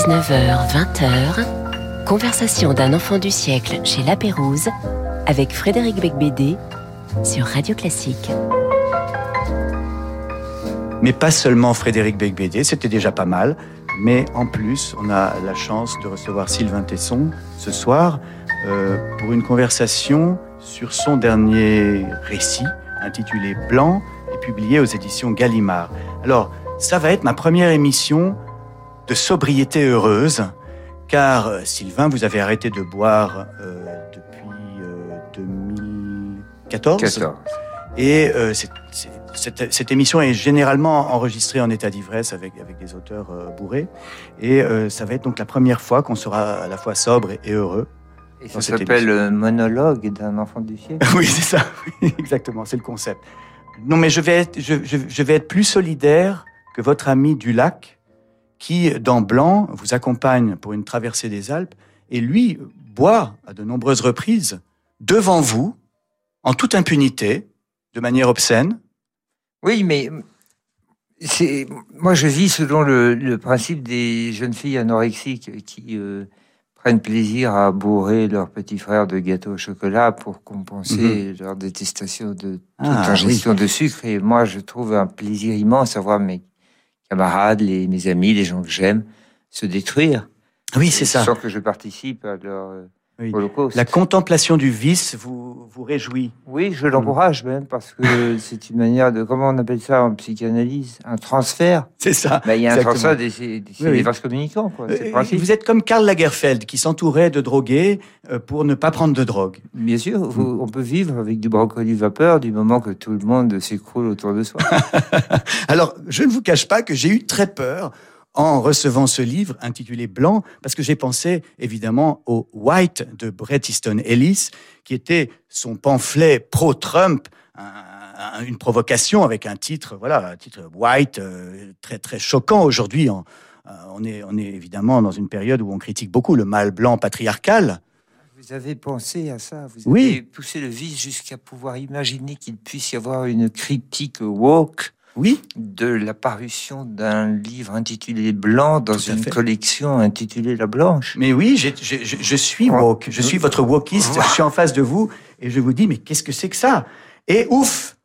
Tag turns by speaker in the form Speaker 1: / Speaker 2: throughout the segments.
Speaker 1: 19h, 20h, conversation d'un enfant du siècle chez La Pérouse avec Frédéric Becbédé sur Radio Classique.
Speaker 2: Mais pas seulement Frédéric Becbédé, c'était déjà pas mal. Mais en plus, on a la chance de recevoir Sylvain Tesson ce soir euh, pour une conversation sur son dernier récit intitulé Blanc et publié aux éditions Gallimard. Alors, ça va être ma première émission de sobriété heureuse, car euh, Sylvain, vous avez arrêté de boire euh, depuis 2014.
Speaker 3: 14.
Speaker 2: Et euh, c'est- c'est- cette, cette émission est généralement enregistrée en état d'ivresse avec, avec des auteurs euh, bourrés. Et euh, ça va être donc la première fois qu'on sera à la fois sobre et, et heureux.
Speaker 3: Et ça s'appelle euh, Monologue d'un enfant du siècle.
Speaker 2: oui, c'est ça. Exactement, c'est le concept. Non, mais je vais être, je, je- je vais être plus solidaire que votre ami du lac, qui, dans Blanc, vous accompagne pour une traversée des Alpes, et lui boit à de nombreuses reprises devant vous, en toute impunité, de manière obscène.
Speaker 3: Oui, mais c'est moi je vis selon le, le principe des jeunes filles anorexiques qui euh, prennent plaisir à bourrer leurs petits frères de gâteaux au chocolat pour compenser leur détestation de toute
Speaker 2: Ah,
Speaker 3: ingestion de sucre. Et moi, je trouve un plaisir immense à voir mes camarades, les, mes amis, les gens que j'aime se détruire.
Speaker 2: Oui, c'est ça.
Speaker 3: Sans que je participe à leur euh,
Speaker 2: Oui. La contemplation du vice vous, vous réjouit.
Speaker 3: Oui, je l'encourage même parce que c'est une manière de comment on appelle ça en psychanalyse, un transfert?
Speaker 2: C'est ça.
Speaker 3: Ben, il y a un
Speaker 2: Exactement.
Speaker 3: transfert des, des, des
Speaker 2: Oui,
Speaker 3: vases communicants, quoi.
Speaker 2: Euh. Vous êtes comme Karl Lagerfeld qui s'entourait de drogués euh, pour ne pas prendre de drogue.
Speaker 3: Bien sûr, vous- on peut vivre avec du brocoli vapeur du moment que tout le monde s'écroule autour de soi.
Speaker 2: Alors, je ne vous cache pas que j'ai eu très peur en recevant ce livre intitulé Blanc, parce que j'ai pensé évidemment au White de Bret Easton Ellis, qui était son pamphlet pro-Trump, un- un- une provocation avec un titre, voilà, un titre White, euh, très très choquant aujourd'hui. euh, On est, on est évidemment dans une période où on critique beaucoup le mâle blanc patriarcal.
Speaker 3: Vous avez pensé à ça Vous
Speaker 2: Oui.
Speaker 3: avez poussé le vice jusqu'à pouvoir imaginer qu'il puisse y avoir une critique woke
Speaker 2: Oui,
Speaker 3: de la parution d'un livre intitulé Blanc dans une
Speaker 2: fait.
Speaker 3: collection intitulée La Blanche.
Speaker 2: Mais oui, je, je suis woke, je suis votre wokiste, je suis en face de vous et je vous dis, mais qu'est-ce que c'est que ça? Et ouf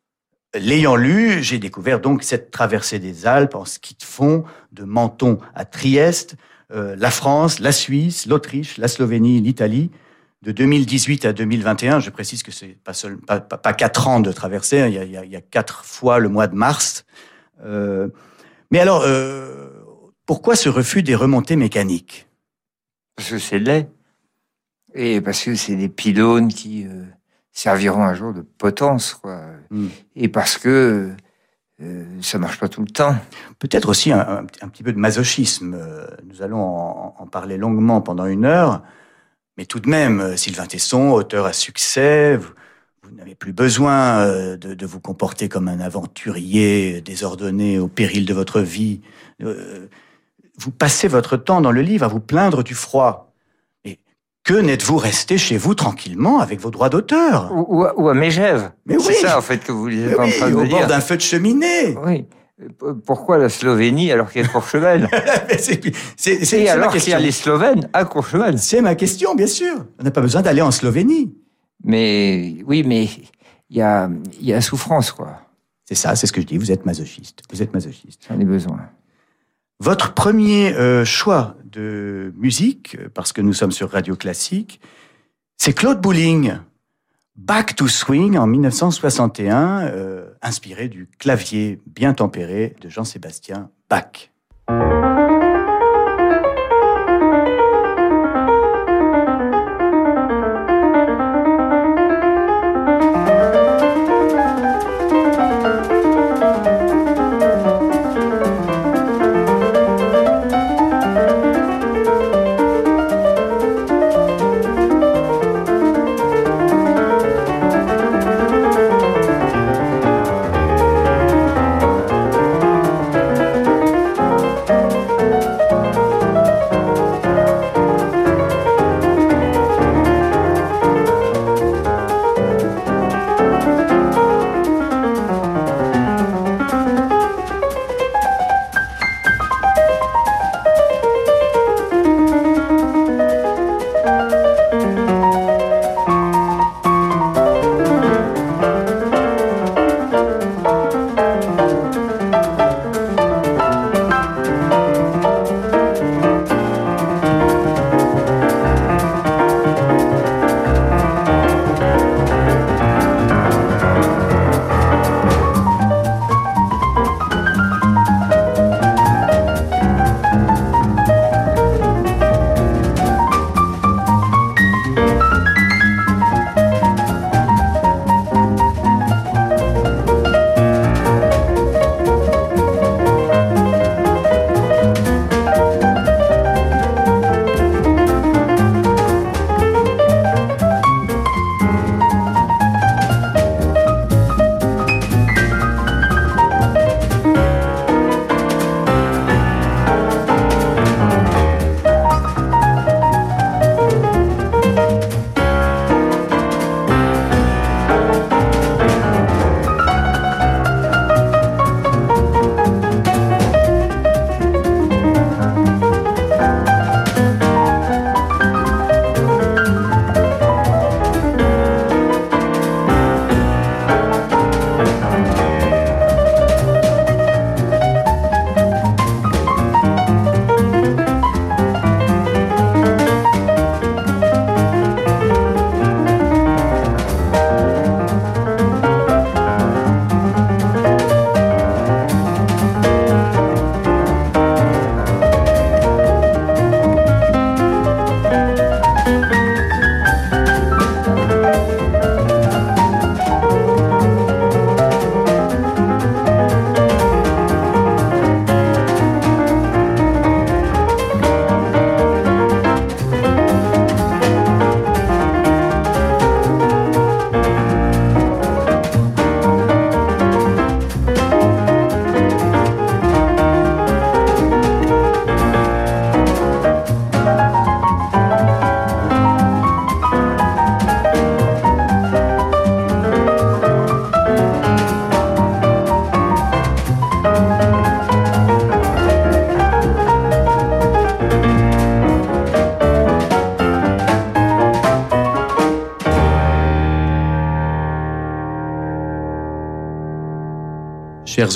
Speaker 2: L'ayant lu, j'ai découvert donc cette traversée des Alpes en ski de fond, de Menton à Trieste, euh, la France, la Suisse, l'Autriche, la Slovénie, l'Italie. De 2018 à 2021, je précise que c'est pas, seul, pas, pas, pas quatre ans de traversée, hein, il y, a, il y a- quatre fois le mois de mars. Euh, mais alors, euh, pourquoi ce refus des remontées mécaniques?
Speaker 3: Parce que c'est laid. Et parce que c'est des pylônes qui euh, serviront un jour de potence, quoi.
Speaker 2: Hmm.
Speaker 3: Et parce que euh, ça marche pas tout le temps.
Speaker 2: Peut-être aussi un, un- un petit peu de masochisme. Nous allons en, en parler longuement pendant une heure. Mais tout de même, euh, Sylvain Tesson, auteur à succès, vous, vous n'avez plus besoin euh, de, de vous comporter comme un aventurier désordonné au péril de votre vie. Euh, Vous passez votre temps dans le livre à vous plaindre du froid. Et que n'êtes-vous resté chez vous tranquillement avec vos droits d'auteur?
Speaker 3: Ou, ou à- Mégève.
Speaker 2: Mais
Speaker 3: c'est
Speaker 2: oui.
Speaker 3: ça, en fait, que vous êtes en
Speaker 2: oui,
Speaker 3: train de
Speaker 2: Au bord d'un feu de cheminée
Speaker 3: Oui. Euh, Pourquoi la Slovénie alors qu'il y a Courchevel
Speaker 2: c'est-
Speaker 3: alors qu'il y
Speaker 2: question.
Speaker 3: a les Slovènes à Courchevel
Speaker 2: C'est ma question, bien sûr. On n'a pas besoin d'aller en Slovénie.
Speaker 3: Mais oui, mais il y a, y a souffrance, quoi.
Speaker 2: C'est ça, c'est ce que je dis. Vous êtes masochiste. Vous êtes masochiste.
Speaker 3: J'en ai besoin.
Speaker 2: Votre premier euh, choix de musique, euh, parce que nous sommes sur Radio Classique, c'est Claude Bouling. Back to Swing en 1961, euh, inspiré du clavier bien tempéré de Jean-Sébastien Bach.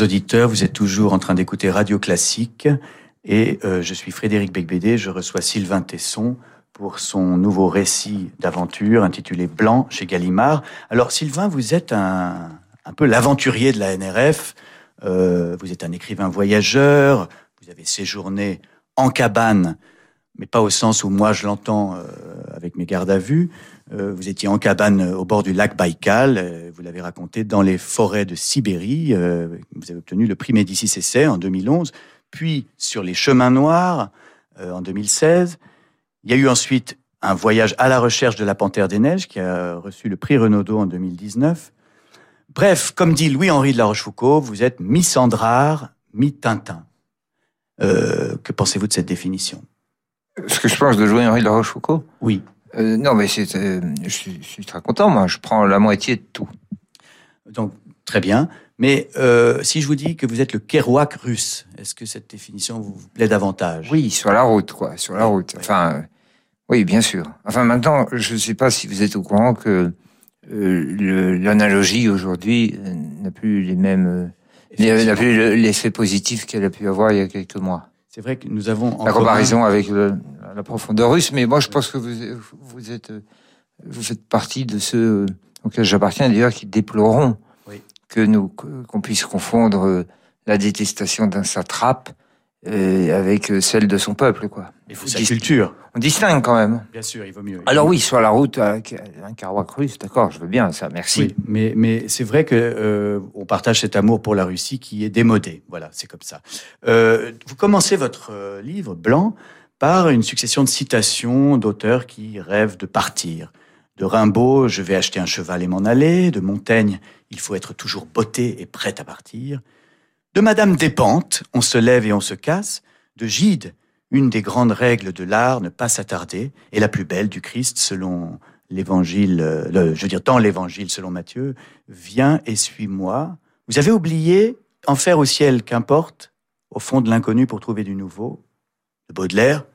Speaker 2: Auditeurs, vous êtes toujours en train d'écouter Radio Classique et euh, je suis Frédéric Becbédé. Je reçois Sylvain Tesson pour son nouveau récit d'aventure intitulé Blanc chez Gallimard. Alors Sylvain, vous êtes un, peu l'aventurier de la NRF. Euh, vous êtes un écrivain voyageur. Vous avez séjourné en cabane, mais pas au sens où moi je l'entends euh, avec mes gardes à vue. Vous étiez en cabane au bord du lac Baïkal, l'avez raconté, dans les forêts de Sibérie. Euh, vous avez obtenu le prix Médicis Essai en 2011, puis sur les chemins noirs en 2016. Il y a eu ensuite un voyage à la recherche de la Panthère des Neiges qui a reçu le prix Renaudot en 2019. Bref, comme dit Louis-Henri de la Rochefoucauld, vous êtes mi-Sandrard, mi-Tintin. que pensez-vous de cette définition?
Speaker 3: Ce que je pense de Louis-Henri de la Rochefoucauld?
Speaker 2: Oui.
Speaker 3: Euh, non, mais c'est, euh, je, suis, je, suis, très content, moi. Je prends la moitié de tout.
Speaker 2: Donc, très bien. Mais euh, si je vous dis que vous êtes le Kerouac russe, est-ce que cette définition vous plaît davantage?
Speaker 3: Oui, sur la route, quoi. Sur la route. Enfin, euh, oui, bien sûr. Enfin, maintenant, je ne sais pas si vous êtes au courant que euh, l'analogie aujourd'hui n'a plus les mêmes, n'a plus l'effet positif qu'elle a pu avoir il y a quelques mois.
Speaker 2: C'est vrai que nous avons
Speaker 3: en la comparaison avec le, la profondeur russe, mais moi je pense que vous, vous êtes, vous faites partie de ceux auxquels j'appartiens d'ailleurs qui déploreront
Speaker 2: oui.
Speaker 3: que nous qu'on puisse confondre la détestation d'un satrape euh, avec celle de son peuple, quoi.
Speaker 2: Il faut sa culture.
Speaker 3: On distingue quand même.
Speaker 2: Bien sûr, il vaut mieux.
Speaker 3: Alors oui, sur la route, un Kerouac russe, d'accord, je veux bien ça, merci.
Speaker 2: Oui, mais mais c'est vrai que euh, on partage cet amour pour la Russie qui est démodé. Voilà, c'est comme ça. Euh, vous commencez votre euh, livre blanc par une succession de citations d'auteurs qui rêvent de partir. De Rimbaud, je vais acheter un cheval et m'en aller. De Montaigne, il faut être toujours botté et prêt à partir. De Madame Despentes, on se lève et on se casse. De Gide, une des grandes règles de l'art, ne pas s'attarder, et la plus belle du Christ selon l'évangile, le, je veux dire dans l'évangile selon Matthieu, viens et suis-moi. Vous avez oublié Enfer au ciel, qu'importe, au fond de l'inconnu pour trouver du nouveau, de Baudelaire,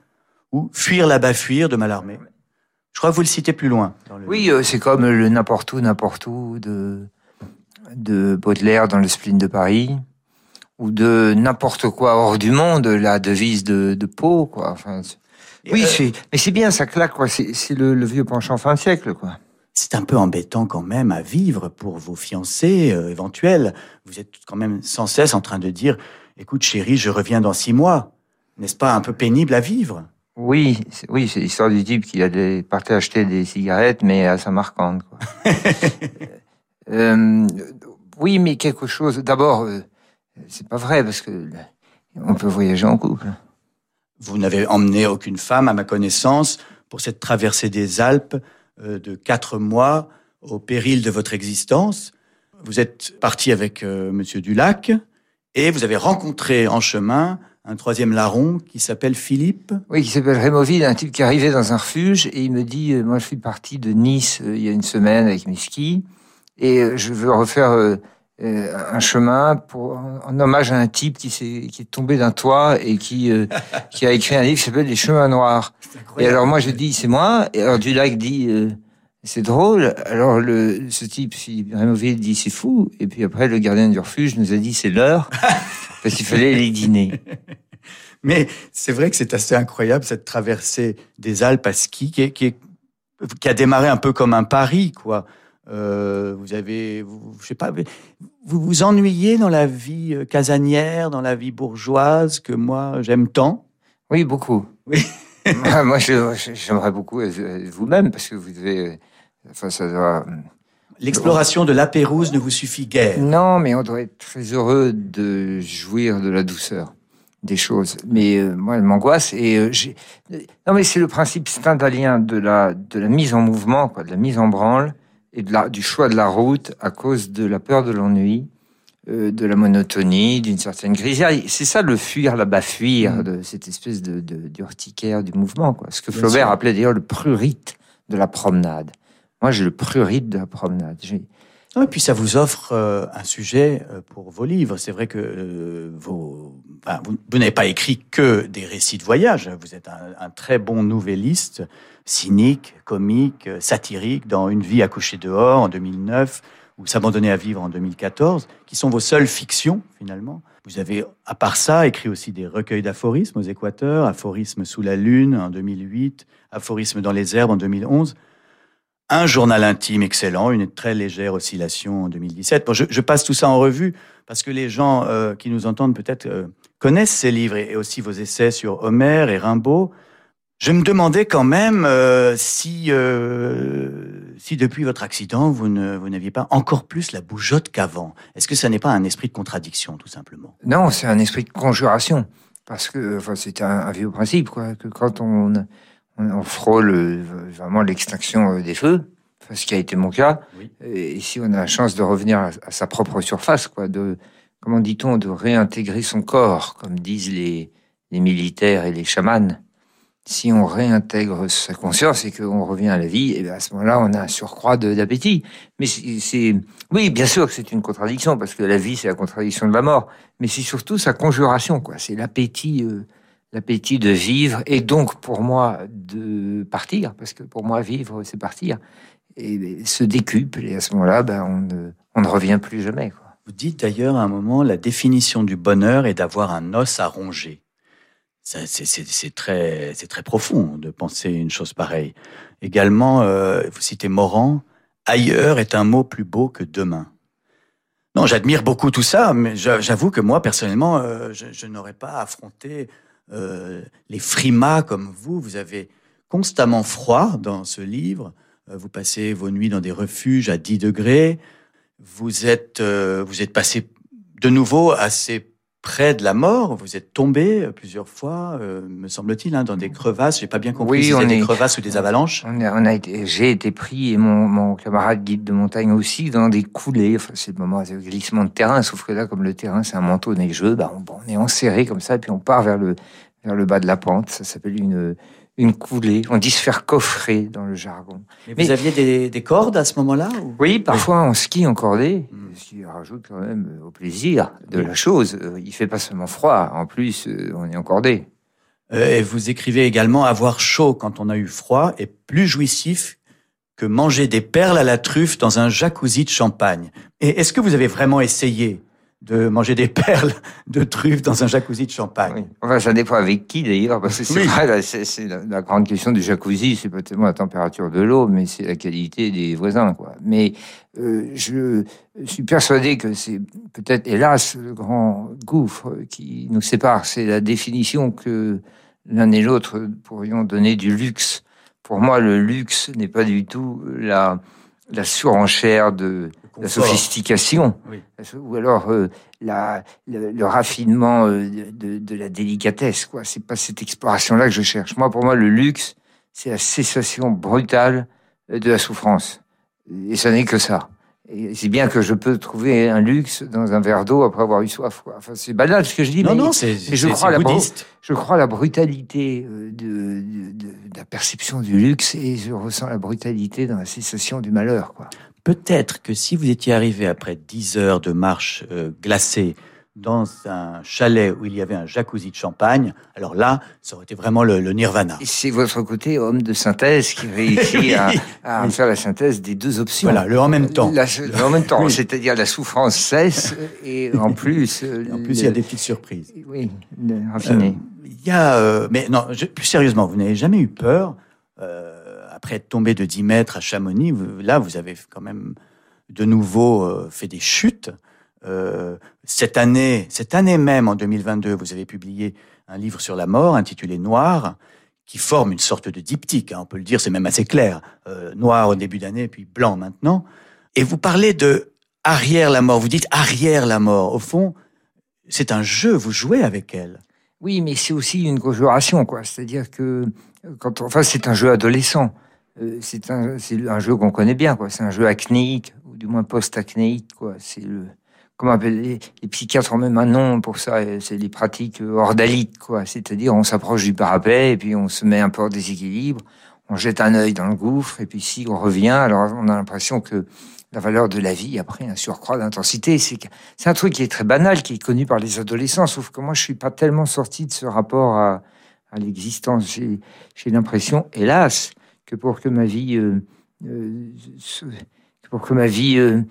Speaker 2: ou Fuir là-bas, fuir de Mallarmé? Je crois que vous le citez plus loin.
Speaker 3: Le... Oui, euh, c'est comme le n'importe où, n'importe où de, de Baudelaire dans le spleen de Paris, ou de n'importe quoi hors du monde, la devise de, de Pau, quoi. Enfin, oui, euh... mais c'est bien, ça claque, quoi. C'est le, le, vieux penchant fin de siècle, quoi.
Speaker 2: C'est un peu embêtant quand même à vivre pour vos fiancés euh, éventuels. Vous êtes quand même sans cesse en train de dire, écoute chérie, je reviens dans six mois. N'est-ce pas un peu pénible à vivre?
Speaker 3: Oui, oui, c'est l'histoire du type qui allait partir acheter des cigarettes, mais à Samarcande. Quoi. euh, oui, mais quelque chose. D'abord, euh, c'est pas vrai parce que on peut voyager en couple.
Speaker 2: Vous n'avez emmené aucune femme, à ma connaissance, pour cette traversée des Alpes euh, de quatre mois au péril de votre existence. Vous êtes parti avec euh, Monsieur Dulac et vous avez rencontré en chemin un troisième larron qui s'appelle Philippe.
Speaker 3: Oui, qui s'appelle Rémoville, un type qui arrivait dans un refuge et il me dit, euh, moi je suis parti de Nice euh, il y a une semaine avec mes skis et euh, je veux refaire un chemin pour, en hommage à un type qui, est, qui est tombé d'un toit et qui, qui a écrit un livre qui s'appelle Les chemins noirs. Et alors moi je dis, c'est moi. Et alors Dulac dit, c'est drôle. Alors le, ce type, Rémoville dit, c'est fou. Et puis après, le gardien du refuge nous a dit, c'est l'heure. parce qu'il fallait les dîner.
Speaker 2: Mais c'est vrai que c'est assez incroyable cette traversée des Alpes à ski qui, est, qui, est, qui a démarré un peu comme un pari, quoi. Euh, vous avez, vous, je sais pas, vous vous ennuyez dans la vie casanière, dans la vie bourgeoise que moi j'aime tant?
Speaker 3: Oui, beaucoup.
Speaker 2: Oui.
Speaker 3: moi, j'aimerais beaucoup vous-même parce que vous devez, enfin, ça doit.
Speaker 2: L'exploration de la Pérouse ne vous suffit guère.
Speaker 3: Non, mais on doit être très heureux de jouir de la douceur des choses. Mais euh, moi, elle m'angoisse. Et euh, j'ai... non, mais c'est le principe stendhalien de la de la mise en mouvement, quoi, de la mise en branle et de la, du choix de la route à cause de la peur de l'ennui, euh, de la monotonie, d'une certaine grisaille. C'est ça le fuir, là-bas fuir,
Speaker 2: Mm.
Speaker 3: de cette espèce de, de d'urticaire du mouvement, quoi. Ce que Flaubert appelait d'ailleurs le prurite de la promenade. Moi, j'ai le prurite de la promenade.
Speaker 2: Et puis ça vous offre euh, un sujet euh, pour vos livres. C'est vrai que euh, vous, n'avez pas écrit que des récits de voyage. Vous êtes un, un très bon nouvelliste, cynique, comique, satirique. Dans Une vie à coucher dehors en 2009, ou S'abandonner à vivre en 2014, qui sont vos seules fictions finalement. Vous avez, à part ça, écrit aussi des recueils d'aphorismes aux Équateurs, Aphorismes sous la Lune en 2008, Aphorismes dans les herbes en 2011 un journal intime excellent, une très légère oscillation en 2017. Bon, je, passe tout ça en revue parce que les gens euh, qui nous entendent peut-être euh, connaissent ces livres et, aussi vos essais sur Homère et Rimbaud. Je me demandais quand même euh, si, si depuis votre accident, vous, n'aviez pas encore plus la bougeotte qu'avant. Est-ce que ça n'est pas un esprit de contradiction, tout simplement?
Speaker 3: Non, c'est un esprit de conjuration. Parce que enfin, c'est un, vieux principe, que quand on, on frôle vraiment l'extinction des feux, ce qui a été mon cas. Et si on a la chance de revenir à, sa propre surface, quoi, de comment dit-on, de réintégrer son corps, comme disent les, les militaires et les chamans. Si on réintègre sa conscience et qu'on revient à la vie, et eh à ce moment-là, on a un surcroît d'appétit. Mais c'est, oui, bien sûr que c'est une contradiction parce que la vie, c'est la contradiction de la mort. Mais c'est surtout sa conjuration, quoi. C'est l'appétit, euh, l'appétit de vivre et donc pour moi de partir, parce que pour moi vivre, c'est partir et se décuple. Et à ce moment-là, ben, on, ne, revient plus jamais. Quoi.
Speaker 2: Vous dites d'ailleurs à un moment, la définition du bonheur est d'avoir un os à ronger. C'est très, très profond de penser une chose pareille. Également, euh, vous citez Morand, ailleurs est un mot plus beau que demain. Non, j'admire beaucoup tout ça, mais j'avoue que moi, personnellement, euh, je, n'aurais pas affronté euh, les frimas comme vous. Vous avez constamment froid dans ce livre. Euh, vous passez vos nuits dans des refuges à 10 degrés. Vous êtes, euh, vous êtes passé de nouveau assez près de la mort. Vous êtes tombé plusieurs fois, euh, me semble-t-il, hein, dans des crevasses. J'ai pas bien compris
Speaker 3: oui,
Speaker 2: si
Speaker 3: on
Speaker 2: des crevasses ou des avalanches.
Speaker 3: On a, été, j'ai été pris et mon, mon, camarade guide de montagne aussi dans des coulées. Enfin, c'est le moment de glissement de terrain. Sauf que là, comme le terrain c'est un manteau neigeux, bah, on, on est enserré comme ça, et puis on part vers le vers le bas de la pente. Ça s'appelle une une coulée. On dit se faire coffrer dans le jargon.
Speaker 2: Mais, vous aviez des, cordes à ce moment-là
Speaker 3: Oui, parfois on skie en cordée, hmm. ce qui rajoute quand même euh, au plaisir de la chose. Euh, il fait pas seulement froid, en plus euh, on est en cordée.
Speaker 2: Et vous écrivez également avoir chaud quand on a eu froid est plus jouissif que manger des perles à la truffe dans un jacuzzi de champagne. Et est-ce que vous avez vraiment essayé de manger des perles de truffes dans un jacuzzi de champagne.
Speaker 3: Enfin, ça dépend avec qui d'ailleurs, parce que c'est vrai, c'est la, grande question du jacuzzi, c'est pas tellement la température de l'eau, mais c'est la qualité des voisins, quoi. Mais euh, je suis persuadé que c'est peut-être, hélas, le grand gouffre qui nous sépare. C'est la définition que l'un et l'autre pourrions donner du luxe. Pour moi, le luxe n'est pas du tout la, la surenchère de la sophistication, ou alors euh, la, le, raffinement euh, de, de, la délicatesse. Quoi, c'est pas cette exploration-là que je cherche. Moi, pour moi, le luxe, c'est la cessation brutale de la souffrance, et ça n'est que ça. Et c'est bien que je peux trouver un luxe dans un verre d'eau après avoir eu soif. Quoi. Enfin, c'est banal ce que je dis.
Speaker 2: Non, mais, non, c'est je crois la
Speaker 3: Je crois la brutalité euh, de, de, de, la perception du luxe et je ressens la brutalité dans la cessation du malheur. Quoi.
Speaker 2: Peut-être que si vous étiez arrivé après 10 heures de marche euh, glacée dans un chalet où il y avait un jacuzzi de champagne, alors là, ça aurait été vraiment le, nirvana.
Speaker 3: C'est votre côté homme de synthèse qui réussit à, faire la synthèse des deux options.
Speaker 2: Voilà, le en même temps.
Speaker 3: en même temps, c'est-à-dire la souffrance cesse et en plus...
Speaker 2: en plus, il y a des petites surprises.
Speaker 3: Oui, raffiné.
Speaker 2: Euh, il y a... Euh, mais non, plus sérieusement, vous n'avez jamais eu peur après être tombé de 10 mètres à Chamonix, là, vous avez quand même de nouveau euh, fait des chutes. Euh, cette année, cette année même, en 2022, vous avez publié un livre sur la mort intitulé Noir, qui forme une sorte de diptyque. Hein, on peut le dire, c'est même assez clair. Euh, noir au début d'année, puis blanc maintenant. Et vous parlez de arrière la mort. Vous dites arrière la mort. Au fond, c'est un jeu. Vous jouez avec elle.
Speaker 3: Oui, mais c'est aussi une conjuration, quoi. C'est-à-dire que quand, enfin, c'est un jeu adolescent. Euh, c'est un, un, jeu qu'on connaît bien, quoi. C'est un jeu acnéique, ou du moins post-acnéique, quoi. C'est le, comment appeler, les, psychiatres ont même un nom pour ça, c'est les pratiques ordaliques, quoi. C'est-à-dire, on s'approche du parapet, et puis on se met un peu en déséquilibre, on jette un œil dans le gouffre, et puis si on revient, alors on a l'impression que la valeur de la vie a pris un surcroît d'intensité. C'est, un truc qui est très banal, qui est connu par les adolescents, sauf que moi, je suis pas tellement sorti de ce rapport à, à l'existence. J'ai l'impression, hélas, que pour que ma vie, euh, euh, pour que ma vie euh,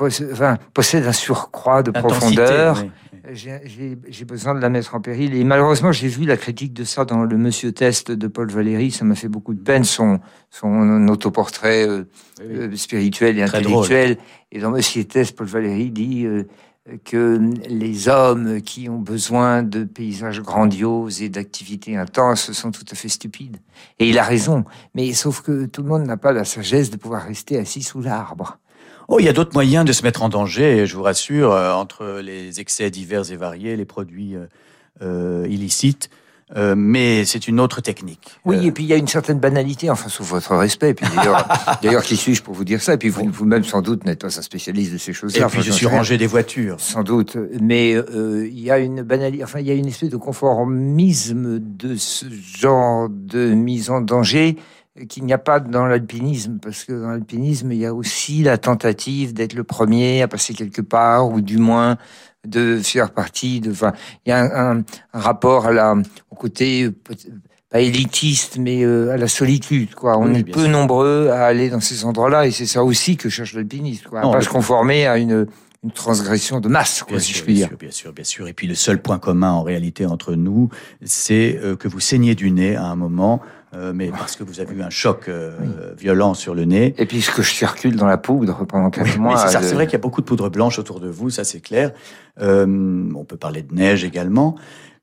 Speaker 3: enfin, possède un surcroît de profondeur. J'ai besoin de la mettre en péril. Et malheureusement, j'ai vu la critique de ça dans le Monsieur Test de Paul Valéry. Ça m'a fait beaucoup de peine, son, son autoportrait spirituel et intellectuel. Et dans Monsieur Test, Paul Valéry dit que les hommes qui ont besoin de paysages grandioses et d'activités intenses sont tout à fait stupides. Et il a raison. Mais sauf que tout le monde n'a pas la sagesse de pouvoir rester assis sous l'arbre.
Speaker 2: Oh, il y a d'autres moyens de se mettre en danger, je vous rassure, euh, entre les excès divers et variés, les produits euh, euh, illicites. Euh, mais c'est une autre technique.
Speaker 3: Oui, euh, et puis il y a une certaine banalité, enfin, sous votre respect. Puis d'ailleurs, qui suis-je pour vous dire ça? Et puis vous-même, sans doute, n'êtes pas un spécialiste de ces choses-là.
Speaker 2: Et puis je suis rangé des voitures.
Speaker 3: Sans doute. Mais euh, il y a une banalité, enfin, il y a une espèce de conformisme de ce genre de mise en danger qu'il n'y a pas dans l'alpinisme, parce que dans l'alpinisme, il y a aussi la tentative d'être le premier à passer quelque part, ou du moins de faire partie de. Enfin, il y a un, un, rapport à la, au côté pas élitiste, mais euh, à la solitude. Quoi. On est peu nombreux à aller dans ces endroits-là, et c'est ça aussi que cherche l'alpiniste. Quoi, pas se conformer à une une transgression de masse, quoi, si je puis
Speaker 2: dire. Bien sûr, bien sûr. Et puis le seul point commun en réalité entre nous, c'est euh, que vous saignez du nez à un moment euh, mais parce que vous avez eu un choc euh, violent sur le nez.
Speaker 3: Et puisque je circule dans la poudre pendant quelques mois.
Speaker 2: c'est C'est vrai qu'il y a beaucoup de poudre blanche autour de vous, ça c'est clair. Euh, on peut parler de neige également.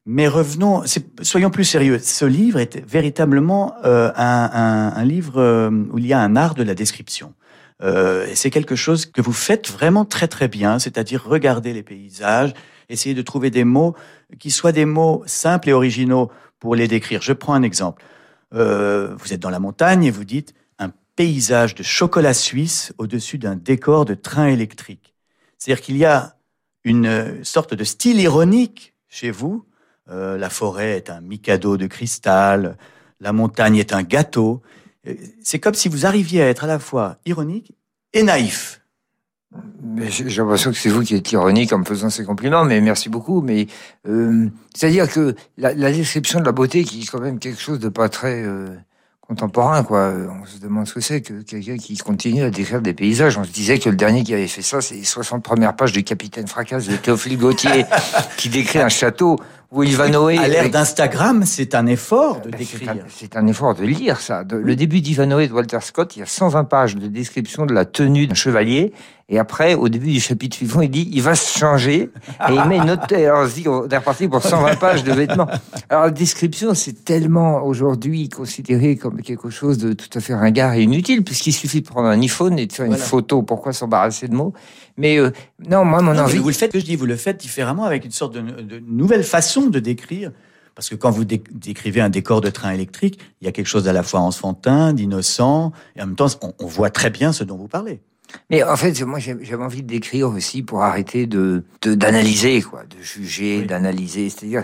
Speaker 2: Mais revenons, soyons plus sérieux. Ce livre est véritablement un, un, un, livre où il y a un art de la description. et c'est quelque chose que vous faites vraiment très très bien, c'est-à-dire regarder les paysages, essayer de trouver des mots qui soient des mots simples et originaux pour les décrire. Je prends un exemple. Euh, vous êtes dans la montagne et vous dites un paysage de chocolat suisse au-dessus d'un décor de train électrique. C'est-à-dire qu'il y a une sorte de style ironique chez vous. Euh, la forêt est un mikado de cristal, la montagne est un gâteau. Euh, c'est comme si vous arriviez à être à la fois ironique et naïf.
Speaker 3: J'ai l'impression que c'est vous qui êtes ironique en me faisant ces compliments, mais merci beaucoup. Mais euh, c'est-à-dire que la, la, description de la beauté, qui est quand même quelque chose de pas très euh, contemporain, quoi. On se demande ce que c'est que quelqu'un qui continue à décrire des paysages. On se disait que le dernier qui avait fait ça, c'est les 60 premières pages du Capitaine Fracasse de Théophile Gautier, qui décrit un château
Speaker 2: À l'ère d'Instagram, c'est un effort de ben, décrire.
Speaker 3: C'est un, effort de lire ça. le début d'Ivanoé de Walter Scott, il y a 120 pages de description de la tenue d'un chevalier. Et après, au début du chapitre suivant, il dit il va se changer et il met une note. Alors on se dit on est reparti pour 120 pages de vêtements. Alors la description, c'est tellement aujourd'hui considéré comme quelque chose de tout à fait ringard et inutile, puisqu'il suffit de prendre un iPhone et de faire une photo. Pourquoi s'embarrasser de mots? Mais euh, non, moi, mon envie.
Speaker 2: Vous le faites, je dis, vous le faites différemment avec une sorte de, nouvelle façon de décrire. Parce que quand vous décrivez un décor de train électrique, il y a quelque chose à la fois enfantin, d'innocent, et en même temps, on, voit très bien ce dont vous parlez.
Speaker 3: Mais en fait, moi, j'avais envie de décrire aussi pour arrêter de d'analyser, quoi, de juger, d'analyser. C'est-à-dire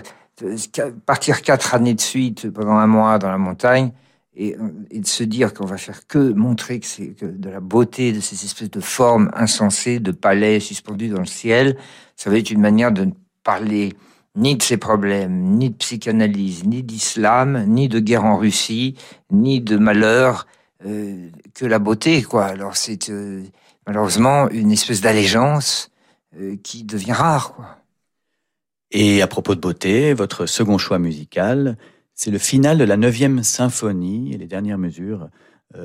Speaker 3: partir quatre années de suite pendant un mois dans la montagne et, et de se dire qu'on va faire que montrer que c'est de la beauté de ces espèces de formes insensées de palais suspendus dans le ciel, ça va être une manière de parler ni de ses problèmes, ni de psychanalyse, ni d'islam, ni de guerre en Russie, ni de malheur, euh, que la beauté, quoi. Alors c'est euh, malheureusement une espèce d'allégeance euh, qui devient rare, quoi.
Speaker 2: Et à propos de beauté, votre second choix musical, c'est le final de la neuvième symphonie et les dernières mesures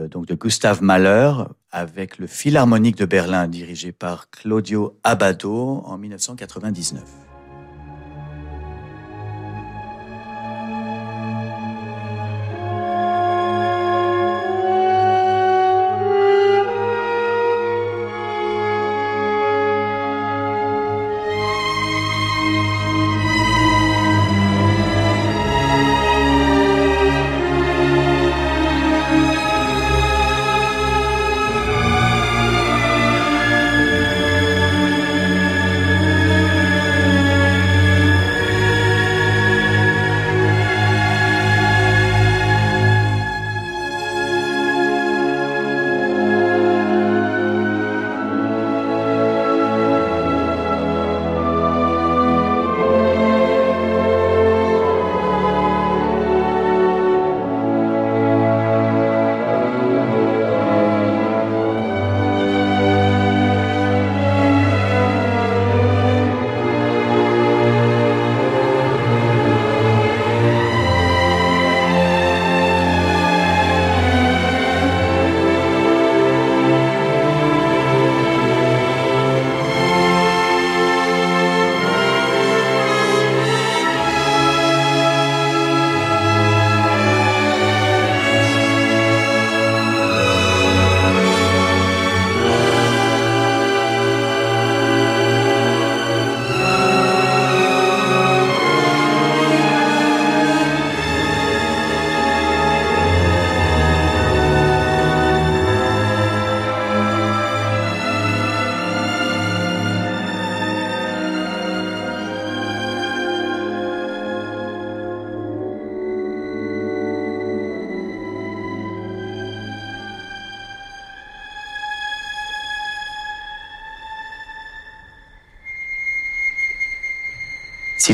Speaker 2: donc de Gustave Mahler avec le Philharmonique de Berlin dirigé par Claudio Abbado en 1999.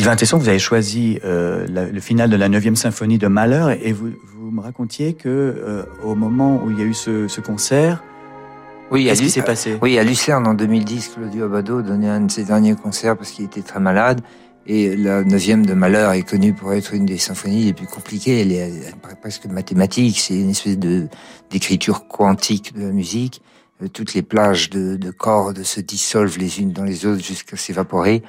Speaker 2: Sylvain Tesson, vous avez choisi euh, le final de la 9e symphonie de Malheur et vous, vous me racontiez que euh, au moment où il y a eu ce, ce concert,
Speaker 3: oui,
Speaker 2: qu'est-ce qui s'est passé?
Speaker 3: Oui, à Lucerne en 2010, Claudio Abbado donnait un de ses derniers concerts parce qu'il était très malade. Et la 9e de Malheur est connue pour être une des symphonies les plus compliquées. Elle est presque mathématique. C'est une espèce de d'écriture quantique de la musique. Euh, toutes les plages de, de cordes se dissolvent les unes dans les autres jusqu'à s'évaporer.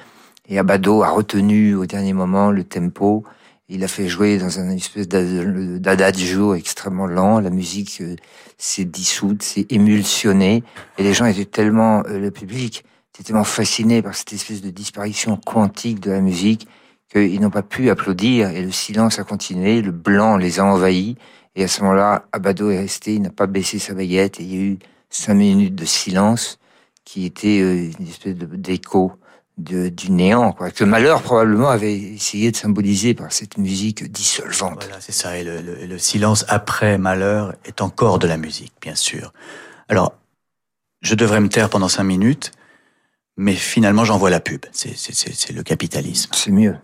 Speaker 3: Et Abado a retenu au dernier moment le tempo. Il a fait jouer dans un espèce d'adagio extrêmement lent. La musique euh, s'est dissoute, s'est émulsionnée. Et les gens étaient tellement, euh, le public était tellement fasciné par cette espèce de disparition quantique de la musique qu'ils n'ont pas pu applaudir. Et le silence a continué. Le blanc les a envahis. Et à ce moment-là, Abado est resté. Il n'a pas baissé sa baguette. Et il y a eu cinq minutes de silence qui était euh, une espèce d'écho du néant, quoi, que Malheur probablement avait essayé de symboliser par cette musique dissolvante.
Speaker 2: Voilà, c'est ça. Et le, silence après Malheur est encore de la musique, bien sûr. Alors, je devrais me taire pendant cinq minutes, mais finalement j'envoie la pub. C'est le capitalisme.
Speaker 3: C'est mieux.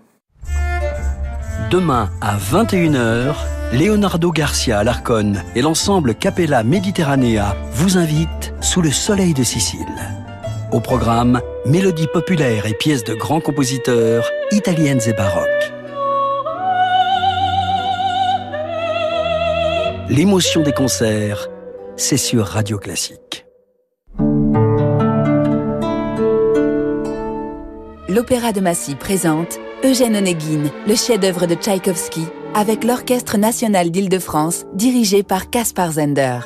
Speaker 4: Demain à 21h, Leonardo Garcia Alarcon et l'ensemble Capella Mediterranea vous invitent sous le soleil de Sicile. Au programme, mélodies populaires et pièces de grands compositeurs, italiennes et baroques. L'émotion des concerts, c'est sur Radio Classique.
Speaker 5: L'Opéra de Massy présente Eugène Onegin, le chef-d'œuvre de Tchaïkovski, avec l'Orchestre national d'Île-de-France, dirigé par Kaspar Zender.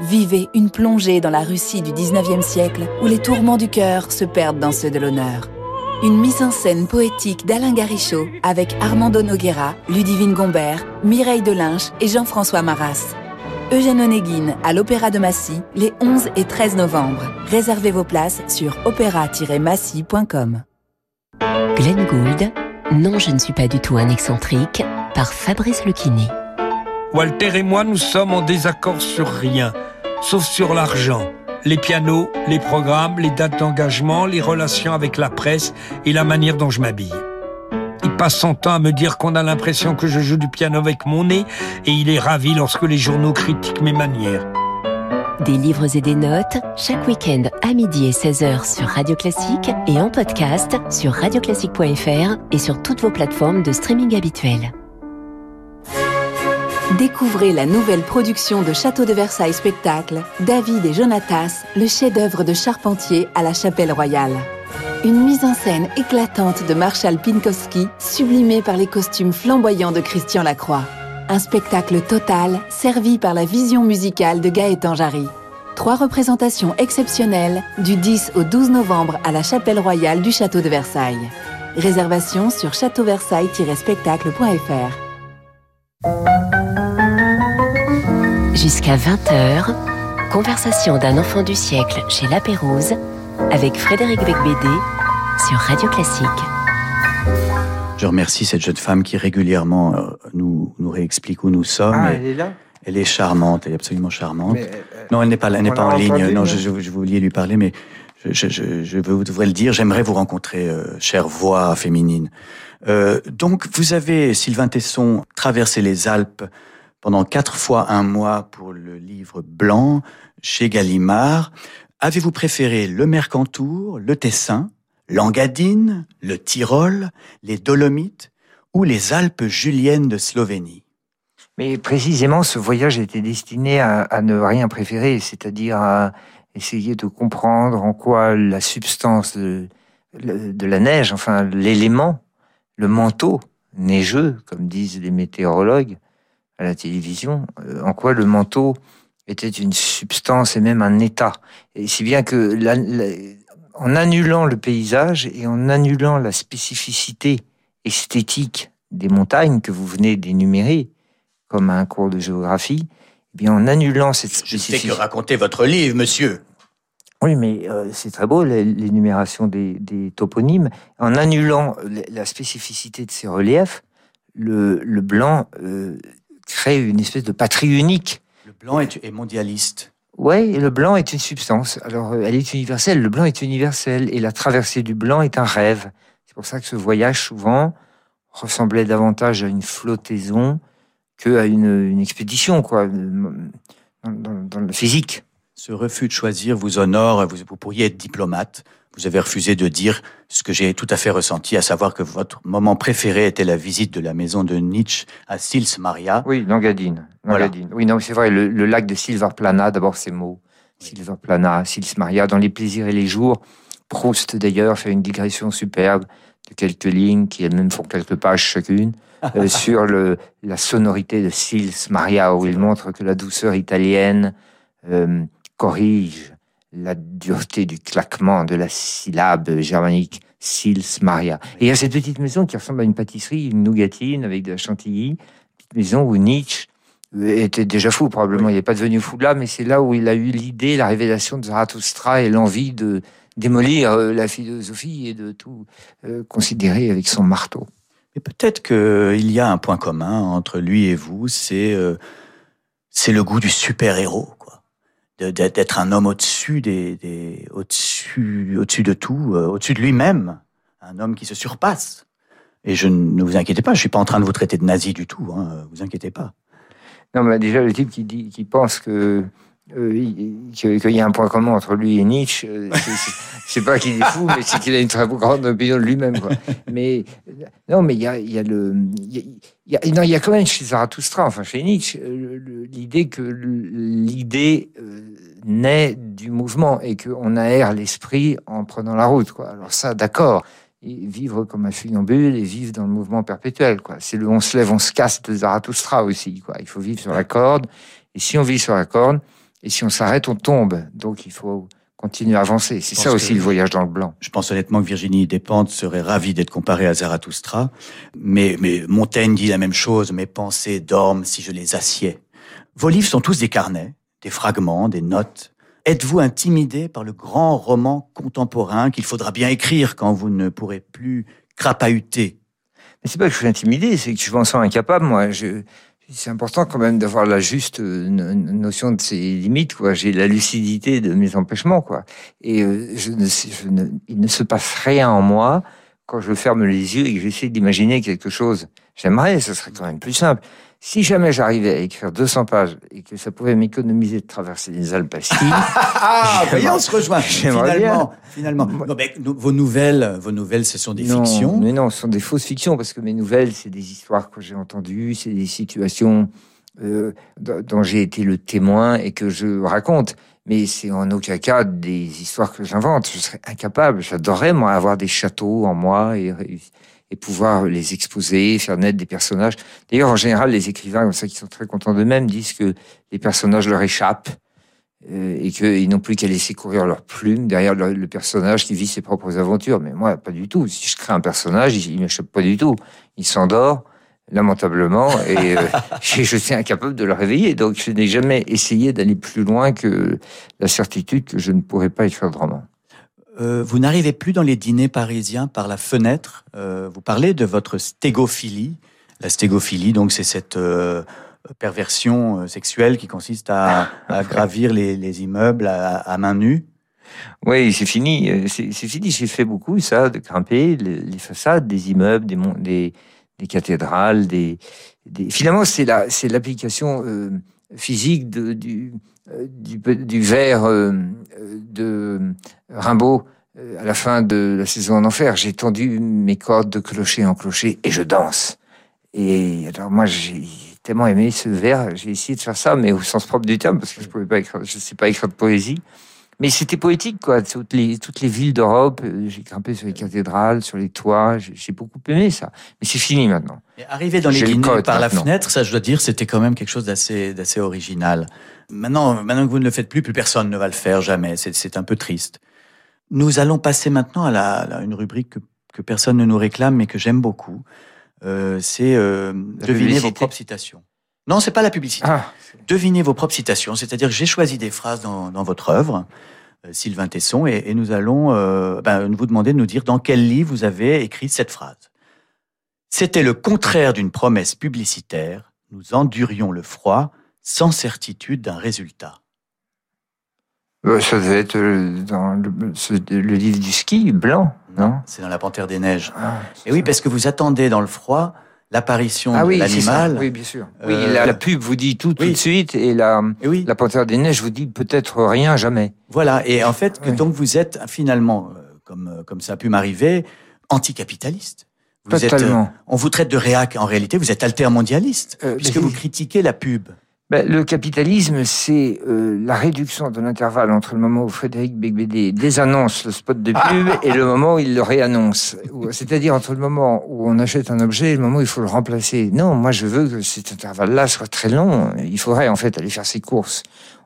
Speaker 5: Vivez une plongée dans la Russie du 19e siècle où les tourments du cœur se perdent dans ceux de l'honneur. Une mise en scène poétique d'Alain Garichaud avec Armando Noguera, Ludivine Gombert, Mireille Delinche et Jean-François Maras. Eugène Onegin à l'Opéra de Massy les 11 et 13 novembre. Réservez vos places sur opéra-massy.com.
Speaker 1: Glenn Gould, Non, je ne suis pas du tout un excentrique, par Fabrice Luchini.
Speaker 6: Walter et moi, nous sommes en désaccord sur rien, sauf sur l'argent, les pianos, les programmes, les dates d'engagement, les relations avec la presse et la manière dont je m'habille. Il passe son temps à me dire qu'on a l'impression que je joue du piano avec mon nez et il est ravi lorsque les journaux critiquent mes manières.
Speaker 1: Des livres et des notes, chaque week-end à midi et 16h sur Radio Classique et en podcast sur radioclassique.fr et sur toutes vos plateformes de streaming habituelles.
Speaker 5: Découvrez la nouvelle production de Château de Versailles Spectacle, David et Jonatas, le chef-d'œuvre de Charpentier à la Chapelle Royale. Une mise en scène éclatante de Marshall Pinkowski, sublimée par les costumes flamboyants de Christian Lacroix. Un spectacle total, servi par la vision musicale de Gaëtan Jarry. Trois représentations exceptionnelles du 10 au 12 novembre à la Chapelle Royale du Château de Versailles. Réservation sur châteauversailles-spectacle.fr.
Speaker 1: Jusqu'à 20h, conversation d'un enfant du siècle chez La Pérouse avec Frédéric Becbédé sur Radio Classique.
Speaker 2: Je remercie cette jeune femme qui régulièrement euh, nous, nous réexplique où nous sommes.
Speaker 3: Ah, elle est là?
Speaker 2: Elle est charmante, elle est absolument charmante. Euh, non, elle n'est pas, elle n'est pas en ligne. Non, je, je, voulais lui parler, mais je, je, je devrais le dire. J'aimerais vous rencontrer, euh, chère voix féminine. Euh, donc, vous avez, Sylvain Tesson, traversé les Alpes pendant quatre fois un mois pour le livre blanc chez Gallimard. Avez-vous préféré le Mercantour, le Tessin, l'Engadine, le Tyrol, les Dolomites ou les Alpes juliennes de Slovénie?
Speaker 3: Mais précisément, ce voyage était destiné à, ne rien préférer, c'est-à-dire à essayer de comprendre en quoi la substance de, de la neige, enfin l'élément, le manteau neigeux, comme disent les météorologues, à la télévision, euh, en quoi le manteau était une substance et même un état. Et si bien que en annulant le paysage et en annulant la spécificité esthétique des montagnes que vous venez d'énumérer, comme un cours de géographie, eh bien en annulant cette spécificité...
Speaker 2: Je sais que raconter votre livre, monsieur.
Speaker 3: Oui, mais euh, c'est très beau l'énumération des, des, toponymes. En annulant la spécificité de ces reliefs, le, le blanc euh, crée une espèce de patrie unique.
Speaker 2: Le blanc est, mondialiste.
Speaker 3: Oui, le blanc est une substance. Alors, euh, elle est universelle. Le blanc est universel. Et la traversée du blanc est un rêve. C'est pour ça que ce voyage, souvent, ressemblait davantage à une flottaison qu'à une, une expédition, quoi, dans, dans, le physique.
Speaker 2: Ce refus de choisir vous honore, vous, vous pourriez être diplomate. Vous avez refusé de dire ce que j'ai tout à fait ressenti, à savoir que votre moment préféré était la visite de la maison de Nietzsche à Sils Maria.
Speaker 3: Oui, Langadine. Langadine. Oui, non, c'est vrai, le, lac de Silverplana, d'abord ces mots. Silverplana, Sils Maria, dans Les plaisirs et les jours. Proust, d'ailleurs, fait une digression superbe de quelques lignes qui elles-mêmes font quelques pages chacune. Euh, sur le, la sonorité de Sils Maria, où il montre que la douceur italienne euh, corrige la dureté du claquement de la syllabe germanique Sils Maria. Et il y a cette petite maison qui ressemble à une pâtisserie, une nougatine avec de la chantilly, petite maison où Nietzsche était déjà fou, probablement il n'est pas devenu fou là, mais c'est là où il a eu l'idée, la révélation de Zarathustra et l'envie de démolir euh, la philosophie et de tout considérer avec son marteau.
Speaker 2: Mais peut-être qu'il y a un point commun entre lui et vous, c'est euh, c'est le goût du super-héros. D'être un homme au-dessus des, des au-dessus au-dessus de tout, euh, au-dessus de lui-même, un homme qui se surpasse. Et je ne vous inquiétez pas, je suis pas en train de vous traiter de nazi du tout, hein, vous inquiétez pas.
Speaker 3: Non, mais déjà le type qui dit, qui pense que qu'il y a un point commun entre lui et Nietzsche. Euh, c'est pas qu'il est fou, mais c'est qu'il a une très grande opinion de lui-même. Mais non, mais il y a, y a, le, non, il y a quand même chez Zarathustra, enfin chez Nietzsche, euh, l'idée que l'idée naît du mouvement et qu'on aère l'esprit en prenant la route. Alors ça, d'accord. vivre comme un funambule et vivre dans le mouvement perpétuel. C'est le on se lève, on se casse de Zarathustra aussi. Quoi. Il faut vivre sur la corde. Et si on vit sur la corde, et si on s'arrête, on tombe. Donc il faut continuer à avancer. C'est ça aussi le voyage dans le blanc.
Speaker 2: Je pense honnêtement que Virginie Despentes serait ravie d'être comparée à Zarathustra. Mais, mais Montaigne dit la même chose. Mes pensées dorment si je les assieds. Vos livres sont tous des carnets, des fragments, des notes. Êtes-vous intimidé par le grand roman contemporain qu'il faudra bien écrire quand vous ne pourrez plus crapahuter?
Speaker 3: Mais c'est pas que je suis intimidé, c'est que je m'en sens incapable. Moi, je, c'est important quand même d'avoir la juste euh, notion de ses limites. J'ai la lucidité de mes empêchements. Quoi. Et euh, je ne, je ne, il ne se passe rien en moi quand je ferme les yeux et que j'essaie d'imaginer quelque chose. J'aimerais, ce serait quand même plus simple. Si jamais j'arrivais à écrire 200 pages et que ça pouvait m'économiser de traverser les Alpes
Speaker 2: ah, voyons, on se rejoint. Finalement, finalement. vos nouvelles, vos nouvelles, ce sont des fictions.
Speaker 3: Mais non, ce sont des fausses fictions parce que mes nouvelles, c'est des histoires que j'ai entendues, c'est des situations euh, dont j'ai été le témoin et que je raconte. Mais c'est en aucun cas des histoires que j'invente. Je serais incapable. J'adorerais moi avoir des châteaux en moi et et pouvoir les exposer, faire naître des personnages. D'ailleurs, en général, les écrivains comme ça qui sont très contents d'eux-mêmes disent que les personnages leur échappent euh, et qu'ils n'ont plus qu'à laisser courir leur plume derrière le, personnage qui vit ses propres aventures. Mais moi, pas du tout. Si je crée un personnage, il, ne m'échappe pas du tout. Il s'endort lamentablement et euh, je, suis incapable de le réveiller. Donc, je n'ai jamais essayé d'aller plus loin que la certitude que je ne pourrais pas écrire de roman.
Speaker 2: Euh, vous n'arrivez plus dans les dîners parisiens par la fenêtre. Euh, vous parlez de votre stégophilie. La stégophilie, donc, c'est cette euh, perversion sexuelle qui consiste à, gravir les, immeubles à, main nue.
Speaker 3: Oui, c'est fini. C'est fini. J'ai fait beaucoup ça, de grimper les, façades des immeubles, des, des, cathédrales. Des, Finalement, c'est l'application physique du, du, du verre de Rimbaud euh, à la fin de la saison en enfer. J'ai tendu mes cordes de clocher en clocher et je danse. Et alors moi, j'ai tellement aimé ce vers, j'ai essayé de faire ça, mais au sens propre du terme, parce que je pouvais sais pas écrire de poésie. Mais c'était poétique, quoi. Toutes les, toutes les villes d'Europe, euh, j'ai grimpé sur les cathédrales, sur les toits, j'ai beaucoup aimé ça. Mais c'est fini maintenant.
Speaker 2: Et arriver dans les dîners par la fenêtre, ça, je dois dire, c'était quand même quelque chose d'assez, d'assez original. Maintenant, maintenant que vous ne le faites plus, plus personne ne va le faire jamais. C'est un peu triste. Nous allons passer maintenant à, la, une rubrique que, que, personne ne nous réclame, mais que j'aime beaucoup. Euh, c'est euh, deviner vos propres citations. Non, c'est pas la publicité. Ah. Devinez vos propres citations, c'est-à-dire que j'ai choisi des phrases dans, dans votre œuvre, euh, Sylvain Tesson, et, et nous allons euh, ben, vous demander de nous dire dans quel livre vous avez écrit cette phrase. C'était le contraire d'une promesse publicitaire. Nous endurions le froid sans certitude d'un résultat.
Speaker 3: Euh, ça devait être dans le, le livre du ski, blanc, non?
Speaker 2: C'est dans La Panthère des Neiges. Ah, et oui, parce que vous attendez dans le froid l'apparition
Speaker 3: ah,
Speaker 2: de l'animal.
Speaker 3: Oui, bien sûr. Oui, la, pub vous dit tout tout de suite, et la, oui. la Panthère des Neiges vous dit peut-être rien, jamais.
Speaker 2: Voilà, et en fait, donc vous êtes finalement, comme, comme ça a pu m'arriver, anticapitaliste. Vous
Speaker 3: Totalement.
Speaker 2: Êtes, on vous traite de réac. En réalité, vous êtes altermondialiste, euh, puisque vous critiquez la pub.
Speaker 3: Ben, le capitalisme, c'est euh, la réduction de l'intervalle entre le moment où Frédéric Becbédé désannonce le spot de pub et le moment où il le réannonce. C'est-à-dire entre le moment où on achète un objet et le moment où il faut le remplacer. Non, moi je veux que cet intervalle-là soit très long. Il faudrait en fait aller faire ses courses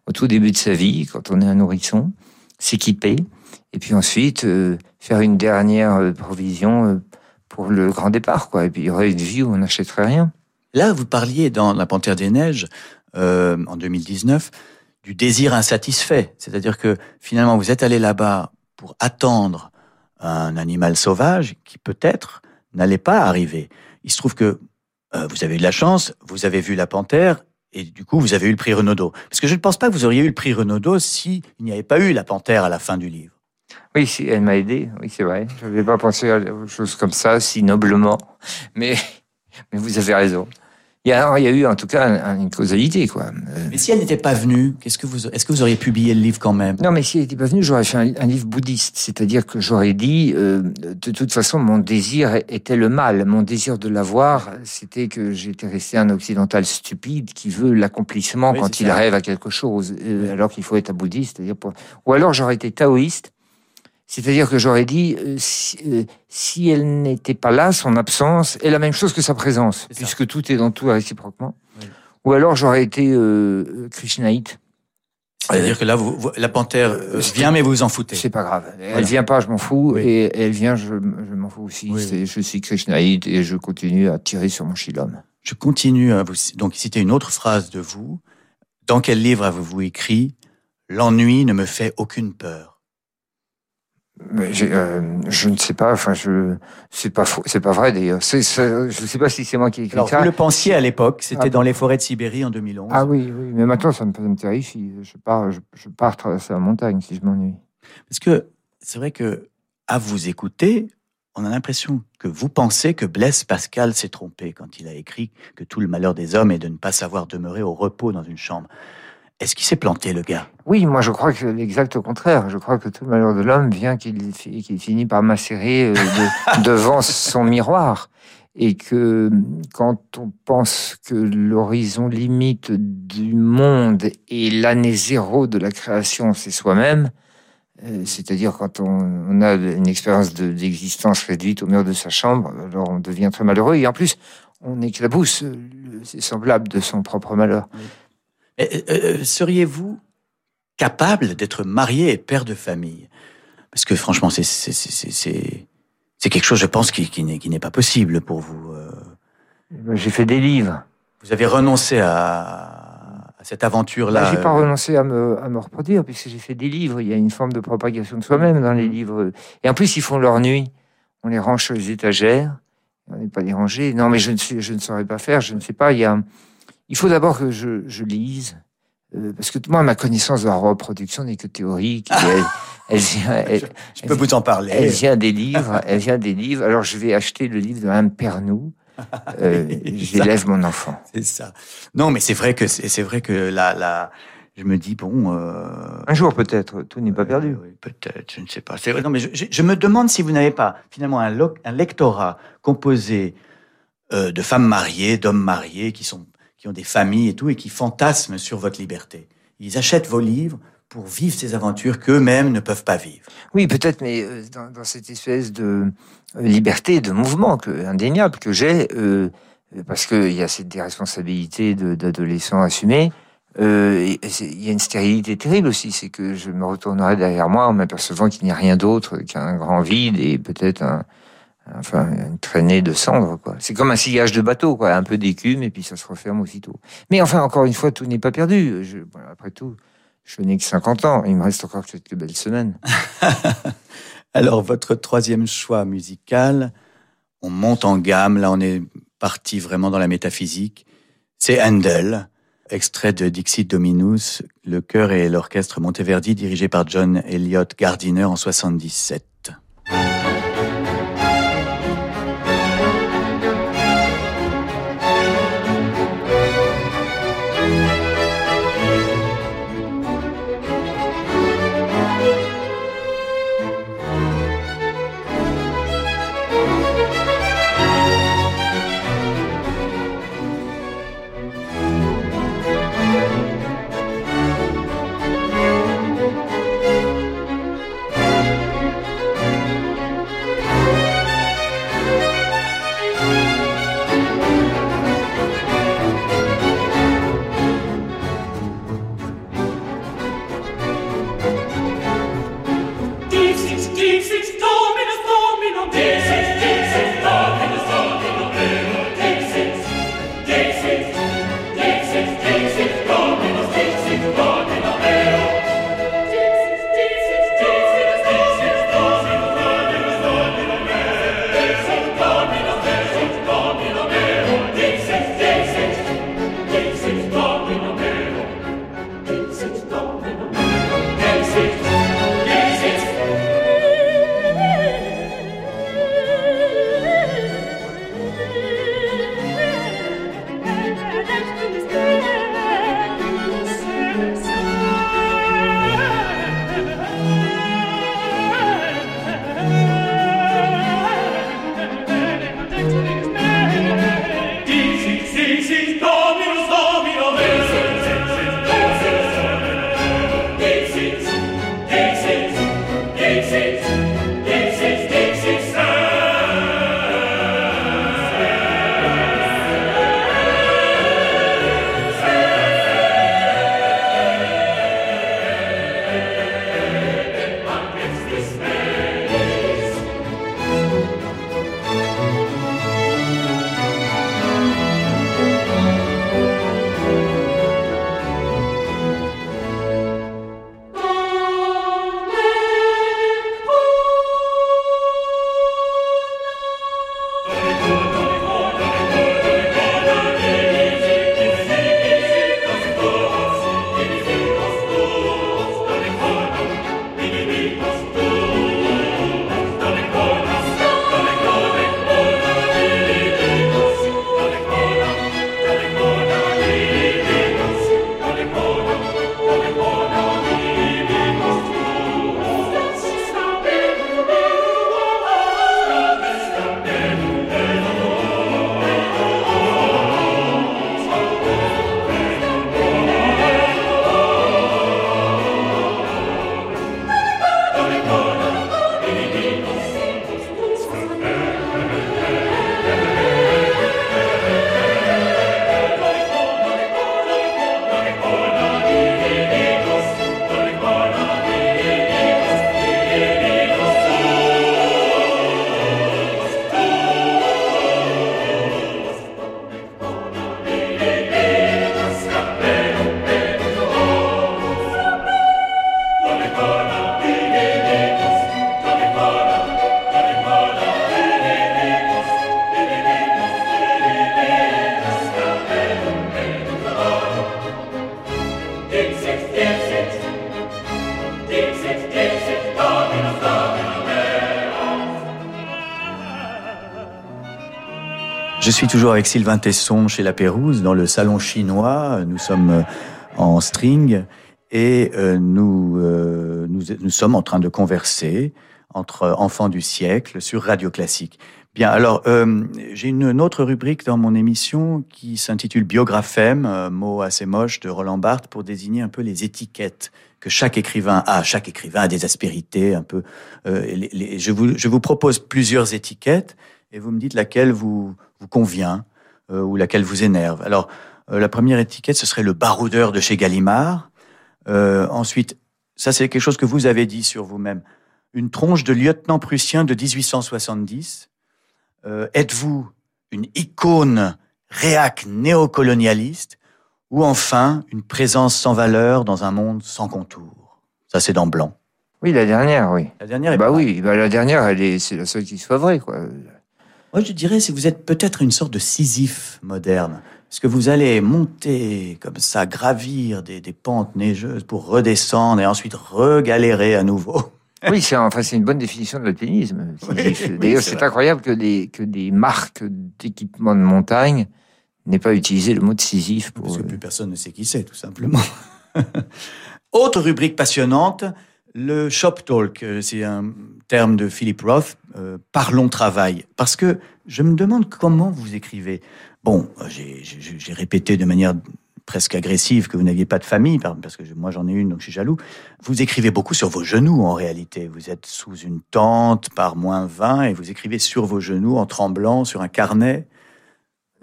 Speaker 3: au tout début de sa vie, quand on est un nourrisson, s'équiper, et puis ensuite euh, faire une dernière euh, provision pour le grand départ, quoi. Et puis il y aurait une vie où on n'achèterait rien.
Speaker 2: Là, vous parliez dans La Panthère des Neiges, euh, en 2019, du désir insatisfait. C'est-à-dire que finalement, vous êtes allé là-bas pour attendre un animal sauvage qui peut-être n'allait pas arriver. Il se trouve que euh, vous avez eu de la chance, vous avez vu la panthère, et du coup, vous avez eu le prix Renaudot. Parce que je ne pense pas que vous auriez eu le prix Renaudot s'il n'y avait pas eu la panthère à la fin du livre.
Speaker 3: Oui, elle m'a aidé, oui, c'est vrai. Je n'avais pas pensé à des choses comme ça, si noblement. Mais, mais vous avez raison. Il y, a, il y a eu en tout cas une causalité, quoi.
Speaker 2: Euh, mais si elle n'était pas venue, qu'est-ce que vous, est-ce que vous auriez publié le livre quand même?
Speaker 3: Non, mais si elle n'était pas venue, j'aurais fait un, livre bouddhiste, c'est-à-dire que j'aurais dit, euh, de toute façon, mon désir était le mal. Mon désir de l'avoir, c'était que j'étais resté un occidental stupide qui veut l'accomplissement quand il rêve à quelque chose, euh, alors qu'il faut être un bouddhiste. Ou alors j'aurais été taoïste c'est-à-dire que j'aurais dit, euh, euh, si, elle n'était pas là, son absence est la même chose que sa présence, puisque tout est dans tout réciproquement. Ou alors j'aurais été euh, krishnaïte.
Speaker 2: C'est-à-dire que là, vous, la panthère vient, mais vous vous en foutez.
Speaker 3: C'est pas grave. Elle vient pas, je m'en fous. Et elle vient, je, m'en fous aussi. Je suis krishnaïte et je continue à tirer sur mon shilom.
Speaker 2: Je continue à vous donc citer une autre phrase de vous. Dans quel livre avez-vous écrit L'ennui ne me fait aucune peur
Speaker 3: euh, je ne sais pas. Enfin, je c'est pas c'est pas vrai d'ailleurs. je ne sais pas si c'est moi qui ai écrit
Speaker 2: Alors,
Speaker 3: ça.
Speaker 2: Vous le pensiez à l'époque. C'était ah dans les forêts de Sibérie en 2011.
Speaker 3: Ah oui, oui. Mais maintenant, ça me, ça me terrifie. Je pars, je, pars traverser la montagne si je m'ennuie.
Speaker 2: Parce que c'est vrai que à vous écouter, on a l'impression que vous pensez que Blaise Pascal s'est trompé quand il a écrit que tout le malheur des hommes est de ne pas savoir demeurer au repos dans une chambre. Est-ce qu'il s'est planté, le gars?
Speaker 3: Oui, moi je crois que l'exact contraire. Je crois que tout le malheur de l'homme vient qu'il finit par macérer euh, devant son miroir. Et que quand on pense que l'horizon limite du monde et l'année zéro de la création, c'est soi-même, euh, c'est-à-dire quand on, a une expérience d'existence réduite au mur de sa chambre, alors on devient très malheureux. Et en plus, on éclabousse, c'est semblable de son propre malheur.
Speaker 2: Euh, euh, seriez-vous capable d'être marié et père de famille? Parce que franchement, c'est c'est quelque chose, je pense, qui, qui n'est pas possible pour vous. Euh.
Speaker 3: J'ai fait des livres.
Speaker 2: Vous avez renoncé à, cette aventure-là.
Speaker 3: J'ai pas renoncé à me, à me reproduire, puisque j'ai fait des livres. Il y a une forme de propagation de soi-même dans les livres. Et en plus, ils font leur nuit. On les range sur les étagères. On n'est pas dérangé. Non, mais je ne, je ne saurais pas faire. Je ne sais pas. Il y a il faut d'abord que je, je lise, euh, parce que moi, ma connaissance de la reproduction n'est que théorique. Elle, elle, vient,
Speaker 2: je, peux vous en parler.
Speaker 3: Elle vient des livres. Elle vient des livres. Alors, je vais acheter le livre de Mme Pernou. Euh, J'élève mon enfant.
Speaker 2: C'est ça. Non, mais c'est vrai que c'est vrai que la, la, je me dis bon. Euh,
Speaker 3: un jour peut-être, tout n'est pas perdu.
Speaker 2: Oui, peut-être, je ne sais pas. Vrai. Non, mais je, je, me demande si vous n'avez pas finalement un, un lectorat composé euh, de femmes mariées, d'hommes mariés, qui sont qui ont des familles et tout, et qui fantasment sur votre liberté. Ils achètent vos livres pour vivre ces aventures qu'eux-mêmes ne peuvent pas vivre.
Speaker 3: Oui, peut-être, mais euh, dans, cette espèce de euh, liberté de mouvement indéniable que j'ai, euh, parce qu'il y a cette responsabilité d'adolescent assumé, il y a une stérilité terrible aussi, c'est que je me retournerai derrière moi en m'apercevant qu'il n'y a rien d'autre qu'un grand vide et peut-être un, enfin une traînée de cendres quoi. C'est comme un sillage de bateau quoi, un peu d'écume et puis ça se referme aussitôt. Mais enfin encore une fois tout n'est pas perdu. Après tout, je n'ai que 50 ans, il me reste encore quelques belles semaines.
Speaker 2: Alors votre troisième choix musical, on monte en gamme, là on est parti vraiment dans la métaphysique, c'est Handel. extrait de Dixit Dominus, le chœur et l'orchestre Monteverdi dirigé par John Elliott Gardiner en 77. Toujours avec Sylvain Tesson chez La Pérouse, dans le salon chinois. Nous sommes euh, en string et euh, nous, euh, nous, nous sommes en train de converser entre enfants du siècle sur Radio Classique. Bien, alors j'ai une autre rubrique dans mon émission qui s'intitule Biographème, mot assez moche de Roland Barthes pour désigner un peu les étiquettes que chaque écrivain a. Chaque écrivain a des aspérités un peu. je, vous, je vous propose plusieurs étiquettes et vous me dites laquelle vous, vous convient euh, ou laquelle vous énerve. Alors, euh, la première étiquette, ce serait le baroudeur de chez Gallimard. Euh, ensuite, ça c'est quelque chose que vous avez dit sur vous-même. Une tronche de lieutenant prussien de 1870. Êtes-vous une icône réac néocolonialiste ou enfin une présence sans valeur dans un monde sans contour? Ça c'est dans blanc.
Speaker 3: Oui, la dernière, oui.
Speaker 2: La dernière.
Speaker 3: bah oui, bah la dernière, elle est, c'est la seule qui soit vraie, quoi.
Speaker 2: Moi, je dirais, que vous êtes peut-être une sorte de Sisyphe moderne. Est-ce que vous allez monter comme ça, gravir des, des pentes neigeuses pour redescendre et ensuite regalérer à nouveau?
Speaker 3: Oui, c'est enfin, une bonne définition de l'alpinisme. D'ailleurs, c'est incroyable que des, que des marques d'équipement de montagne n'aient pas utilisé le mot de Sisyphe.
Speaker 2: Pour... Parce que plus personne ne sait qui c'est, tout simplement. Autre rubrique passionnante, le shop talk. Euh, c'est un terme de Philip Roth. Euh, parlons travail. Parce que je me demande comment vous écrivez. Bon, j'ai répété de manière presque agressive que vous n'aviez pas de famille, parce que moi j'en ai une, donc je suis jaloux. Vous écrivez beaucoup sur vos genoux en réalité. Vous êtes sous une tente par moins 20 et vous écrivez sur vos genoux en tremblant sur un carnet.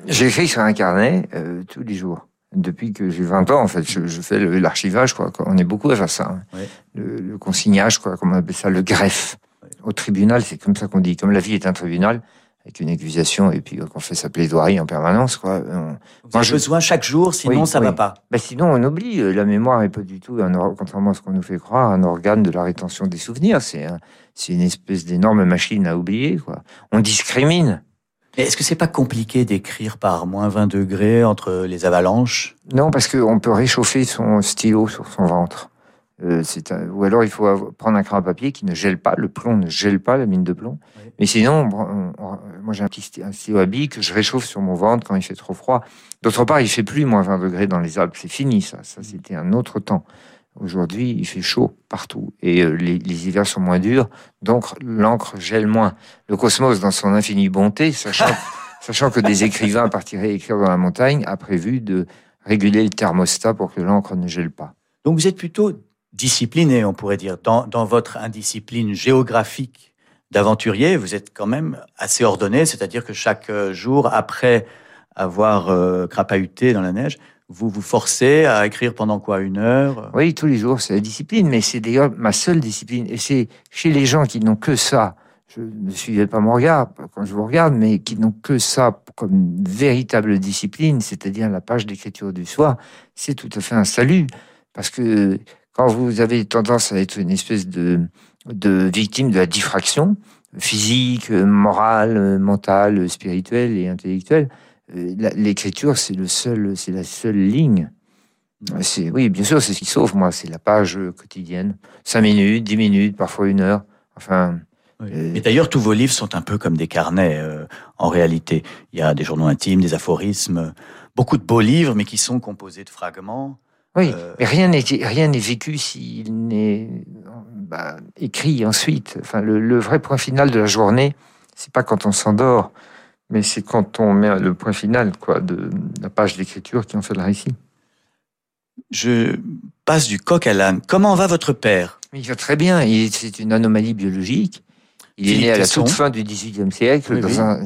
Speaker 3: J'écris sur un carnet euh, tous les jours. Depuis que j'ai 20 ans, en fait, je, fais l'archivage, quoi. On est beaucoup à faire ça. Hein. Le, consignage, quoi, comme on appelle ça, le greffe. Au tribunal, c'est comme ça qu'on dit. Comme la vie est un tribunal, avec une accusation et puis qu'on fait sa plaidoirie en permanence. Quoi.
Speaker 2: On, Vous besoin chaque jour, sinon ça ne va pas.
Speaker 3: Ben, sinon on oublie. Euh, la mémoire n'est pas du tout, contrairement à ce qu'on nous fait croire, un organe de la rétention des souvenirs. C'est c'est une espèce d'énorme machine à oublier. Quoi. On discrimine.
Speaker 2: Est-ce que c'est pas compliqué d'écrire par moins 20 degrés entre les avalanches?
Speaker 3: Non, parce qu'on peut réchauffer son stylo sur son ventre. Euh, ou alors il faut prendre un crayon à papier qui ne gèle pas, le plomb ne gèle pas, la mine de plomb. Mais sinon, moi j'ai un petit stylo à billes que je réchauffe sur mon ventre quand il fait trop froid. D'autre part, il fait plus moins 20 degrés dans les Alpes, c'est fini ça. Ça c'était un autre temps. Aujourd'hui, il fait chaud partout et euh, les, les, hivers sont moins durs, donc l'encre gèle moins. Le cosmos, dans son infinie bonté, sachant, sachant que des écrivains partiraient écrire dans la montagne, a prévu de réguler le thermostat pour que l'encre ne gèle pas.
Speaker 2: Donc vous êtes plutôt discipliné, on pourrait dire, dans, dans votre indiscipline géographique d'aventurier, vous êtes quand même assez ordonné, c'est-à-dire que chaque euh, jour, après avoir euh, crapahuté dans la neige, vous vous forcez à écrire pendant quoi Une heure?
Speaker 3: Oui, tous les jours, c'est la discipline, mais c'est d'ailleurs ma seule discipline. Et c'est chez les gens qui n'ont que ça, je ne suivais pas mon regard quand je vous regarde, mais qui n'ont que ça comme véritable discipline, c'est-à-dire la page d'écriture du soir, c'est tout à fait un salut. Parce que quand vous avez tendance à être une espèce de, de victime de la diffraction physique, morale, mentale, spirituelle et intellectuelle, l'écriture c'est le seul, c'est la seule ligne. C'est oui, bien sûr, c'est ce qui sauve moi, c'est la page quotidienne, cinq minutes, dix minutes, parfois une heure. Enfin.
Speaker 2: Euh, Et d'ailleurs, tous vos livres sont un peu comme des carnets. Euh, en réalité, il y a des journaux intimes, des aphorismes, beaucoup de beaux livres, mais qui sont composés de fragments.
Speaker 3: Oui, euh, mais rien n'est rien n'est vécu s'il n'est bah, écrit ensuite. Enfin, le, vrai point final de la journée, c'est pas quand on s'endort, mais c'est quand on met le point final, quoi, de la page d'écriture qui en fait le récit.
Speaker 2: Je passe du coq à l'âne. Comment va votre père?
Speaker 3: Il va très bien. C'est une anomalie biologique. Il est né à la toute fin du XVIIIe siècle dans un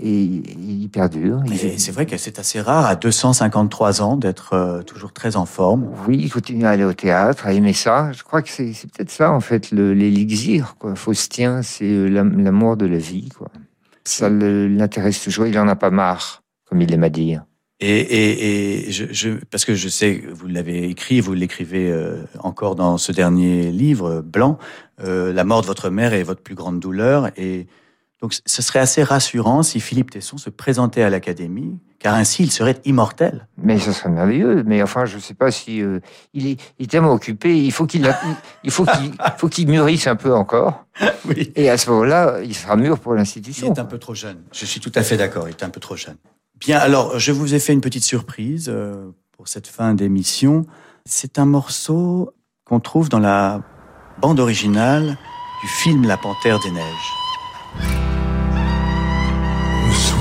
Speaker 3: et il perdure.
Speaker 2: C'est vrai que c'est assez rare à 253 ans d'être euh, toujours très en forme.
Speaker 3: Oui, il continue à aller au théâtre, à aimer ça. Je crois que c'est peut-être ça en fait l'élixir. Faustien, c'est euh, l'amour de la vie. Quoi. Ça l'intéresse toujours. Il en a pas marre, comme il aime à dire.
Speaker 2: Et, parce que je sais, vous l'avez écrit, vous l'écrivez euh, encore dans ce dernier livre blanc, la mort de votre mère est votre plus grande douleur et donc ce serait assez rassurant si Philippe Tesson se présentait à l'Académie, car ainsi il serait immortel.
Speaker 3: Mais ce serait merveilleux. Mais enfin, je ne sais pas si euh, il, est, il, est, tellement occupé. Il faut qu'il il faut qu'il faut qu'il mûrisse un peu encore. Oui. Et à ce moment-là, il sera mûr pour l'institution.
Speaker 2: Il est un peu trop jeune. Je suis tout à fait d'accord. Il est un peu trop jeune. Bien, alors je vous ai fait une petite surprise euh, pour cette fin d'émission. C'est un morceau qu'on trouve dans la bande originale du film La Panthère des Neiges.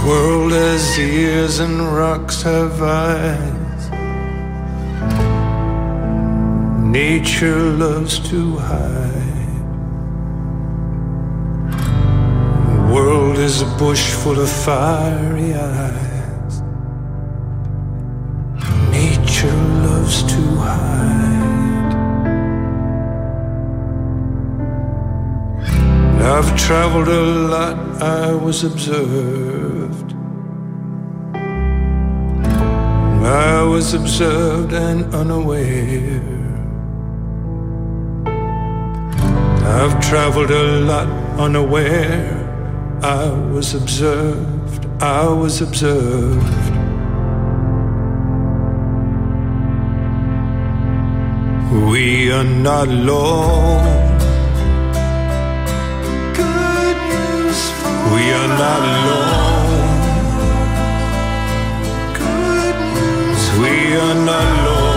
Speaker 2: World has ears and rocks have eyes. Nature loves to hide. World is a bush full of fiery eyes. Nature loves to hide. I've traveled a lot, I was observed. I was observed and unaware. I've traveled a lot unaware. I was observed, I was observed.
Speaker 7: We are not alone. We are not alone. We are not alone.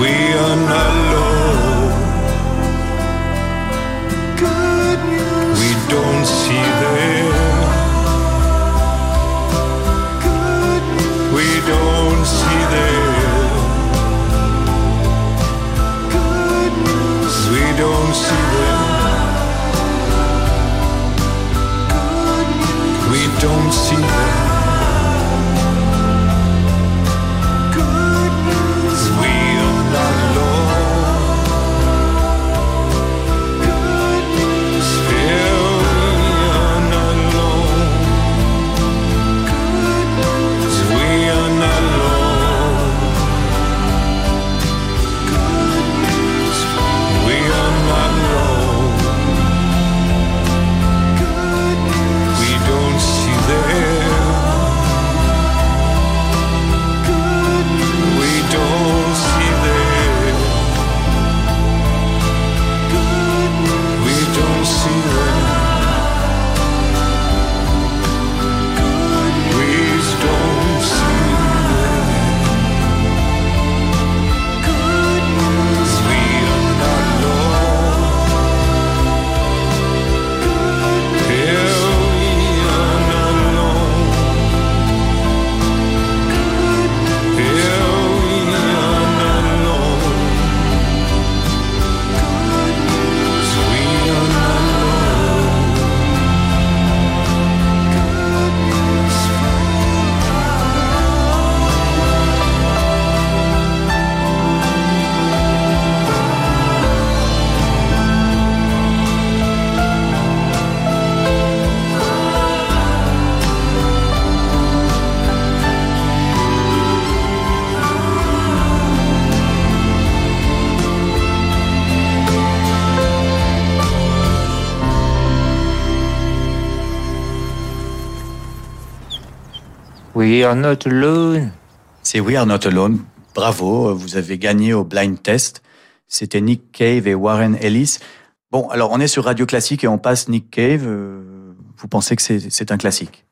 Speaker 7: We are not alone. We don't see them. We don't see them. Don't We are not alone.
Speaker 2: C'est We Are Not Alone. Bravo, vous avez gagné au blind test. C'était Nick Cave et Warren Ellis. Bon, alors on est sur Radio Classique et on passe Nick Cave. Euh, Vous pensez que c'est un classique?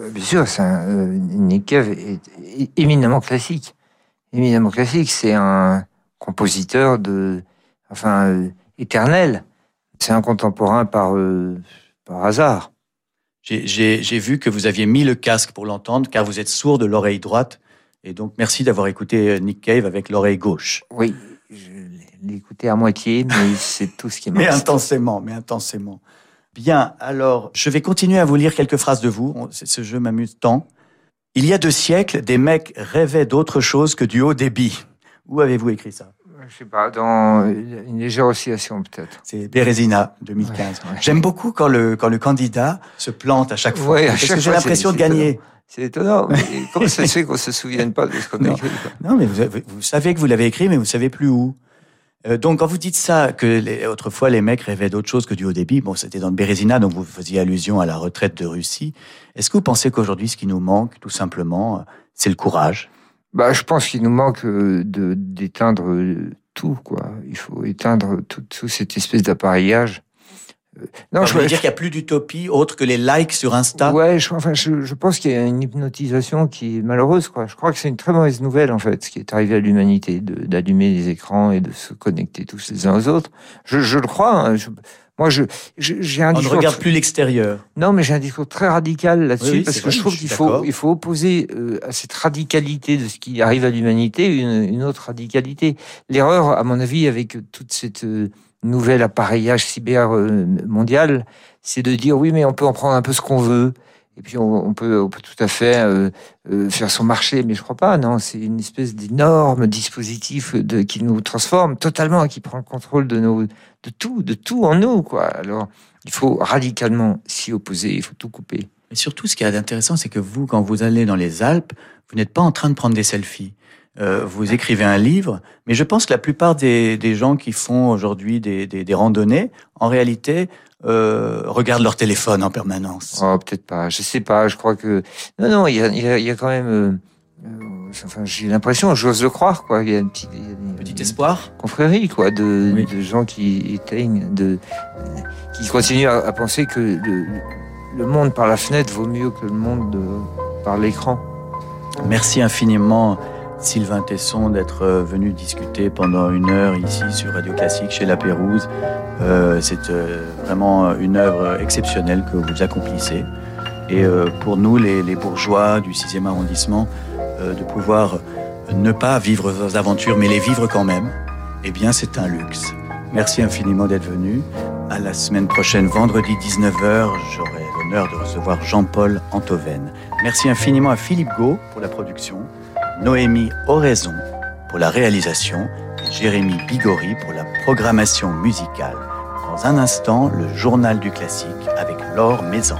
Speaker 3: Euh, Bien sûr, c'est un, euh, Nick Cave est, est éminemment classique. Éminemment classique, c'est un compositeur de, enfin, euh, éternel. C'est un contemporain par, euh, par hasard.
Speaker 2: J'ai- vu que vous aviez mis le casque pour l'entendre car vous êtes sourd de l'oreille droite. Et donc merci d'avoir écouté euh, Nick Cave avec l'oreille gauche.
Speaker 3: Oui, je l'ai écouté à moitié, mais c'est tout ce qui m'a
Speaker 2: Mais intensément, mais intensément. Bien, alors, je vais continuer à vous lire quelques phrases de vous. Ce jeu m'amuse tant. Il y a deux siècles, des mecs rêvaient d'autre chose que du haut débit. Où avez-vous écrit ça?
Speaker 3: Je sais pas, dans une légère oscillation peut-être.
Speaker 2: C'est Bérésina, 2015.
Speaker 3: Ouais, ouais.
Speaker 2: J'aime beaucoup quand le, quand le candidat se plante à chaque fois.
Speaker 3: Ouais, à
Speaker 2: parce
Speaker 3: chaque
Speaker 2: que j'ai l'impression de gagner.
Speaker 3: C'est étonnant. Comment ça se fait qu'on se souvienne pas de ce qu'on a écrit
Speaker 2: Non, mais vous, avez- vous savez que vous l'avez écrit, mais vous savez plus où. Euh, donc, quand vous dites ça, que les- autrefois les mecs rêvaient d'autre chose que du haut débit, bon, c'était dans le Bérésina, donc vous faisiez allusion à la retraite de Russie. Est-ce que vous pensez qu'aujourd'hui, ce qui nous manque, tout simplement, euh, c'est le courage?
Speaker 3: Bah, je pense qu'il nous manque euh, de d'éteindre euh, tout, quoi. Il faut éteindre tout, tout cette espèce d'appareillage. Non,
Speaker 2: Alors,
Speaker 3: je,
Speaker 2: veux dire qu'il n'y a plus d'utopie autre que les likes sur Insta.
Speaker 3: ouais, je, enfin, je, je pense qu'il y a une hypnotisation qui est malheureuse, quoi. Je crois que c'est une très mauvaise nouvelle, en fait, ce qui est arrivé à l'humanité, d'allumer les écrans et de se connecter tous les uns aux autres. Je, je le crois. hein. Je- moi, je, j'ai un
Speaker 2: On ne regarde plus l'extérieur.
Speaker 3: Non, mais j'ai un discours très radical là-dessus
Speaker 2: Oui, oui,
Speaker 3: parce que
Speaker 2: vrai,
Speaker 3: je trouve qu'il faut, il faut opposer euh, à cette radicalité de ce qui arrive à l'humanité une, une autre radicalité. L'erreur, à mon avis, avec toute cette euh, nouvel appareillage cyber euh, mondial, c'est de dire oui, mais on peut en prendre un peu ce qu'on veut. Et puis on, peut, tout à fait euh, euh, faire son marché, mais je crois pas. Non, c'est une espèce d'énorme dispositif qui nous transforme totalement, qui prend le contrôle de nos, de tout, de tout en nous, quoi. Alors, il faut radicalement s'y opposer. Il faut tout couper.
Speaker 2: Mais surtout, ce qui est intéressant, c'est que vous, quand vous allez dans les Alpes, vous n'êtes pas en train de prendre des selfies. Euh, vous écrivez un livre, mais je pense que la plupart des, des gens qui font aujourd'hui des, des, des randonnées, en réalité, euh, regardent leur téléphone en permanence.
Speaker 3: Oh, peut-être pas. Je sais pas. Je crois que non, non. Il y a, y a, y a quand même. euh, euh, enfin, j'ai l'impression, j'ose le croire, quoi. Il y a un petit, il y a une-
Speaker 2: Petit espoir
Speaker 3: confrérie, quoi, de,
Speaker 2: Oui.
Speaker 3: de gens qui éteignent, de, qui continuent à, à penser que le, le monde par la fenêtre vaut mieux que le monde de- par l'écran.
Speaker 2: Merci infiniment Sylvain Tesson d'être euh, venu discuter pendant une heure ici sur Radio Classique chez La Pérouse. Euh, c'est euh, vraiment une œuvre exceptionnelle que vous accomplissez. Et pour nous, les, bourgeois du 6e arrondissement, de pouvoir ne pas vivre vos aventures, mais les vivre quand même, eh bien c'est un luxe. Merci infiniment d'être venu. À la semaine prochaine, vendredi 19h, j'aurai l'honneur de recevoir Jean-Paul Antoven. Merci infiniment à Philippe Gau pour la production, Noémie Oraison pour la réalisation et Jérémy Bigori pour la programmation musicale. Dans un instant, le journal du classique avec Laure Maison.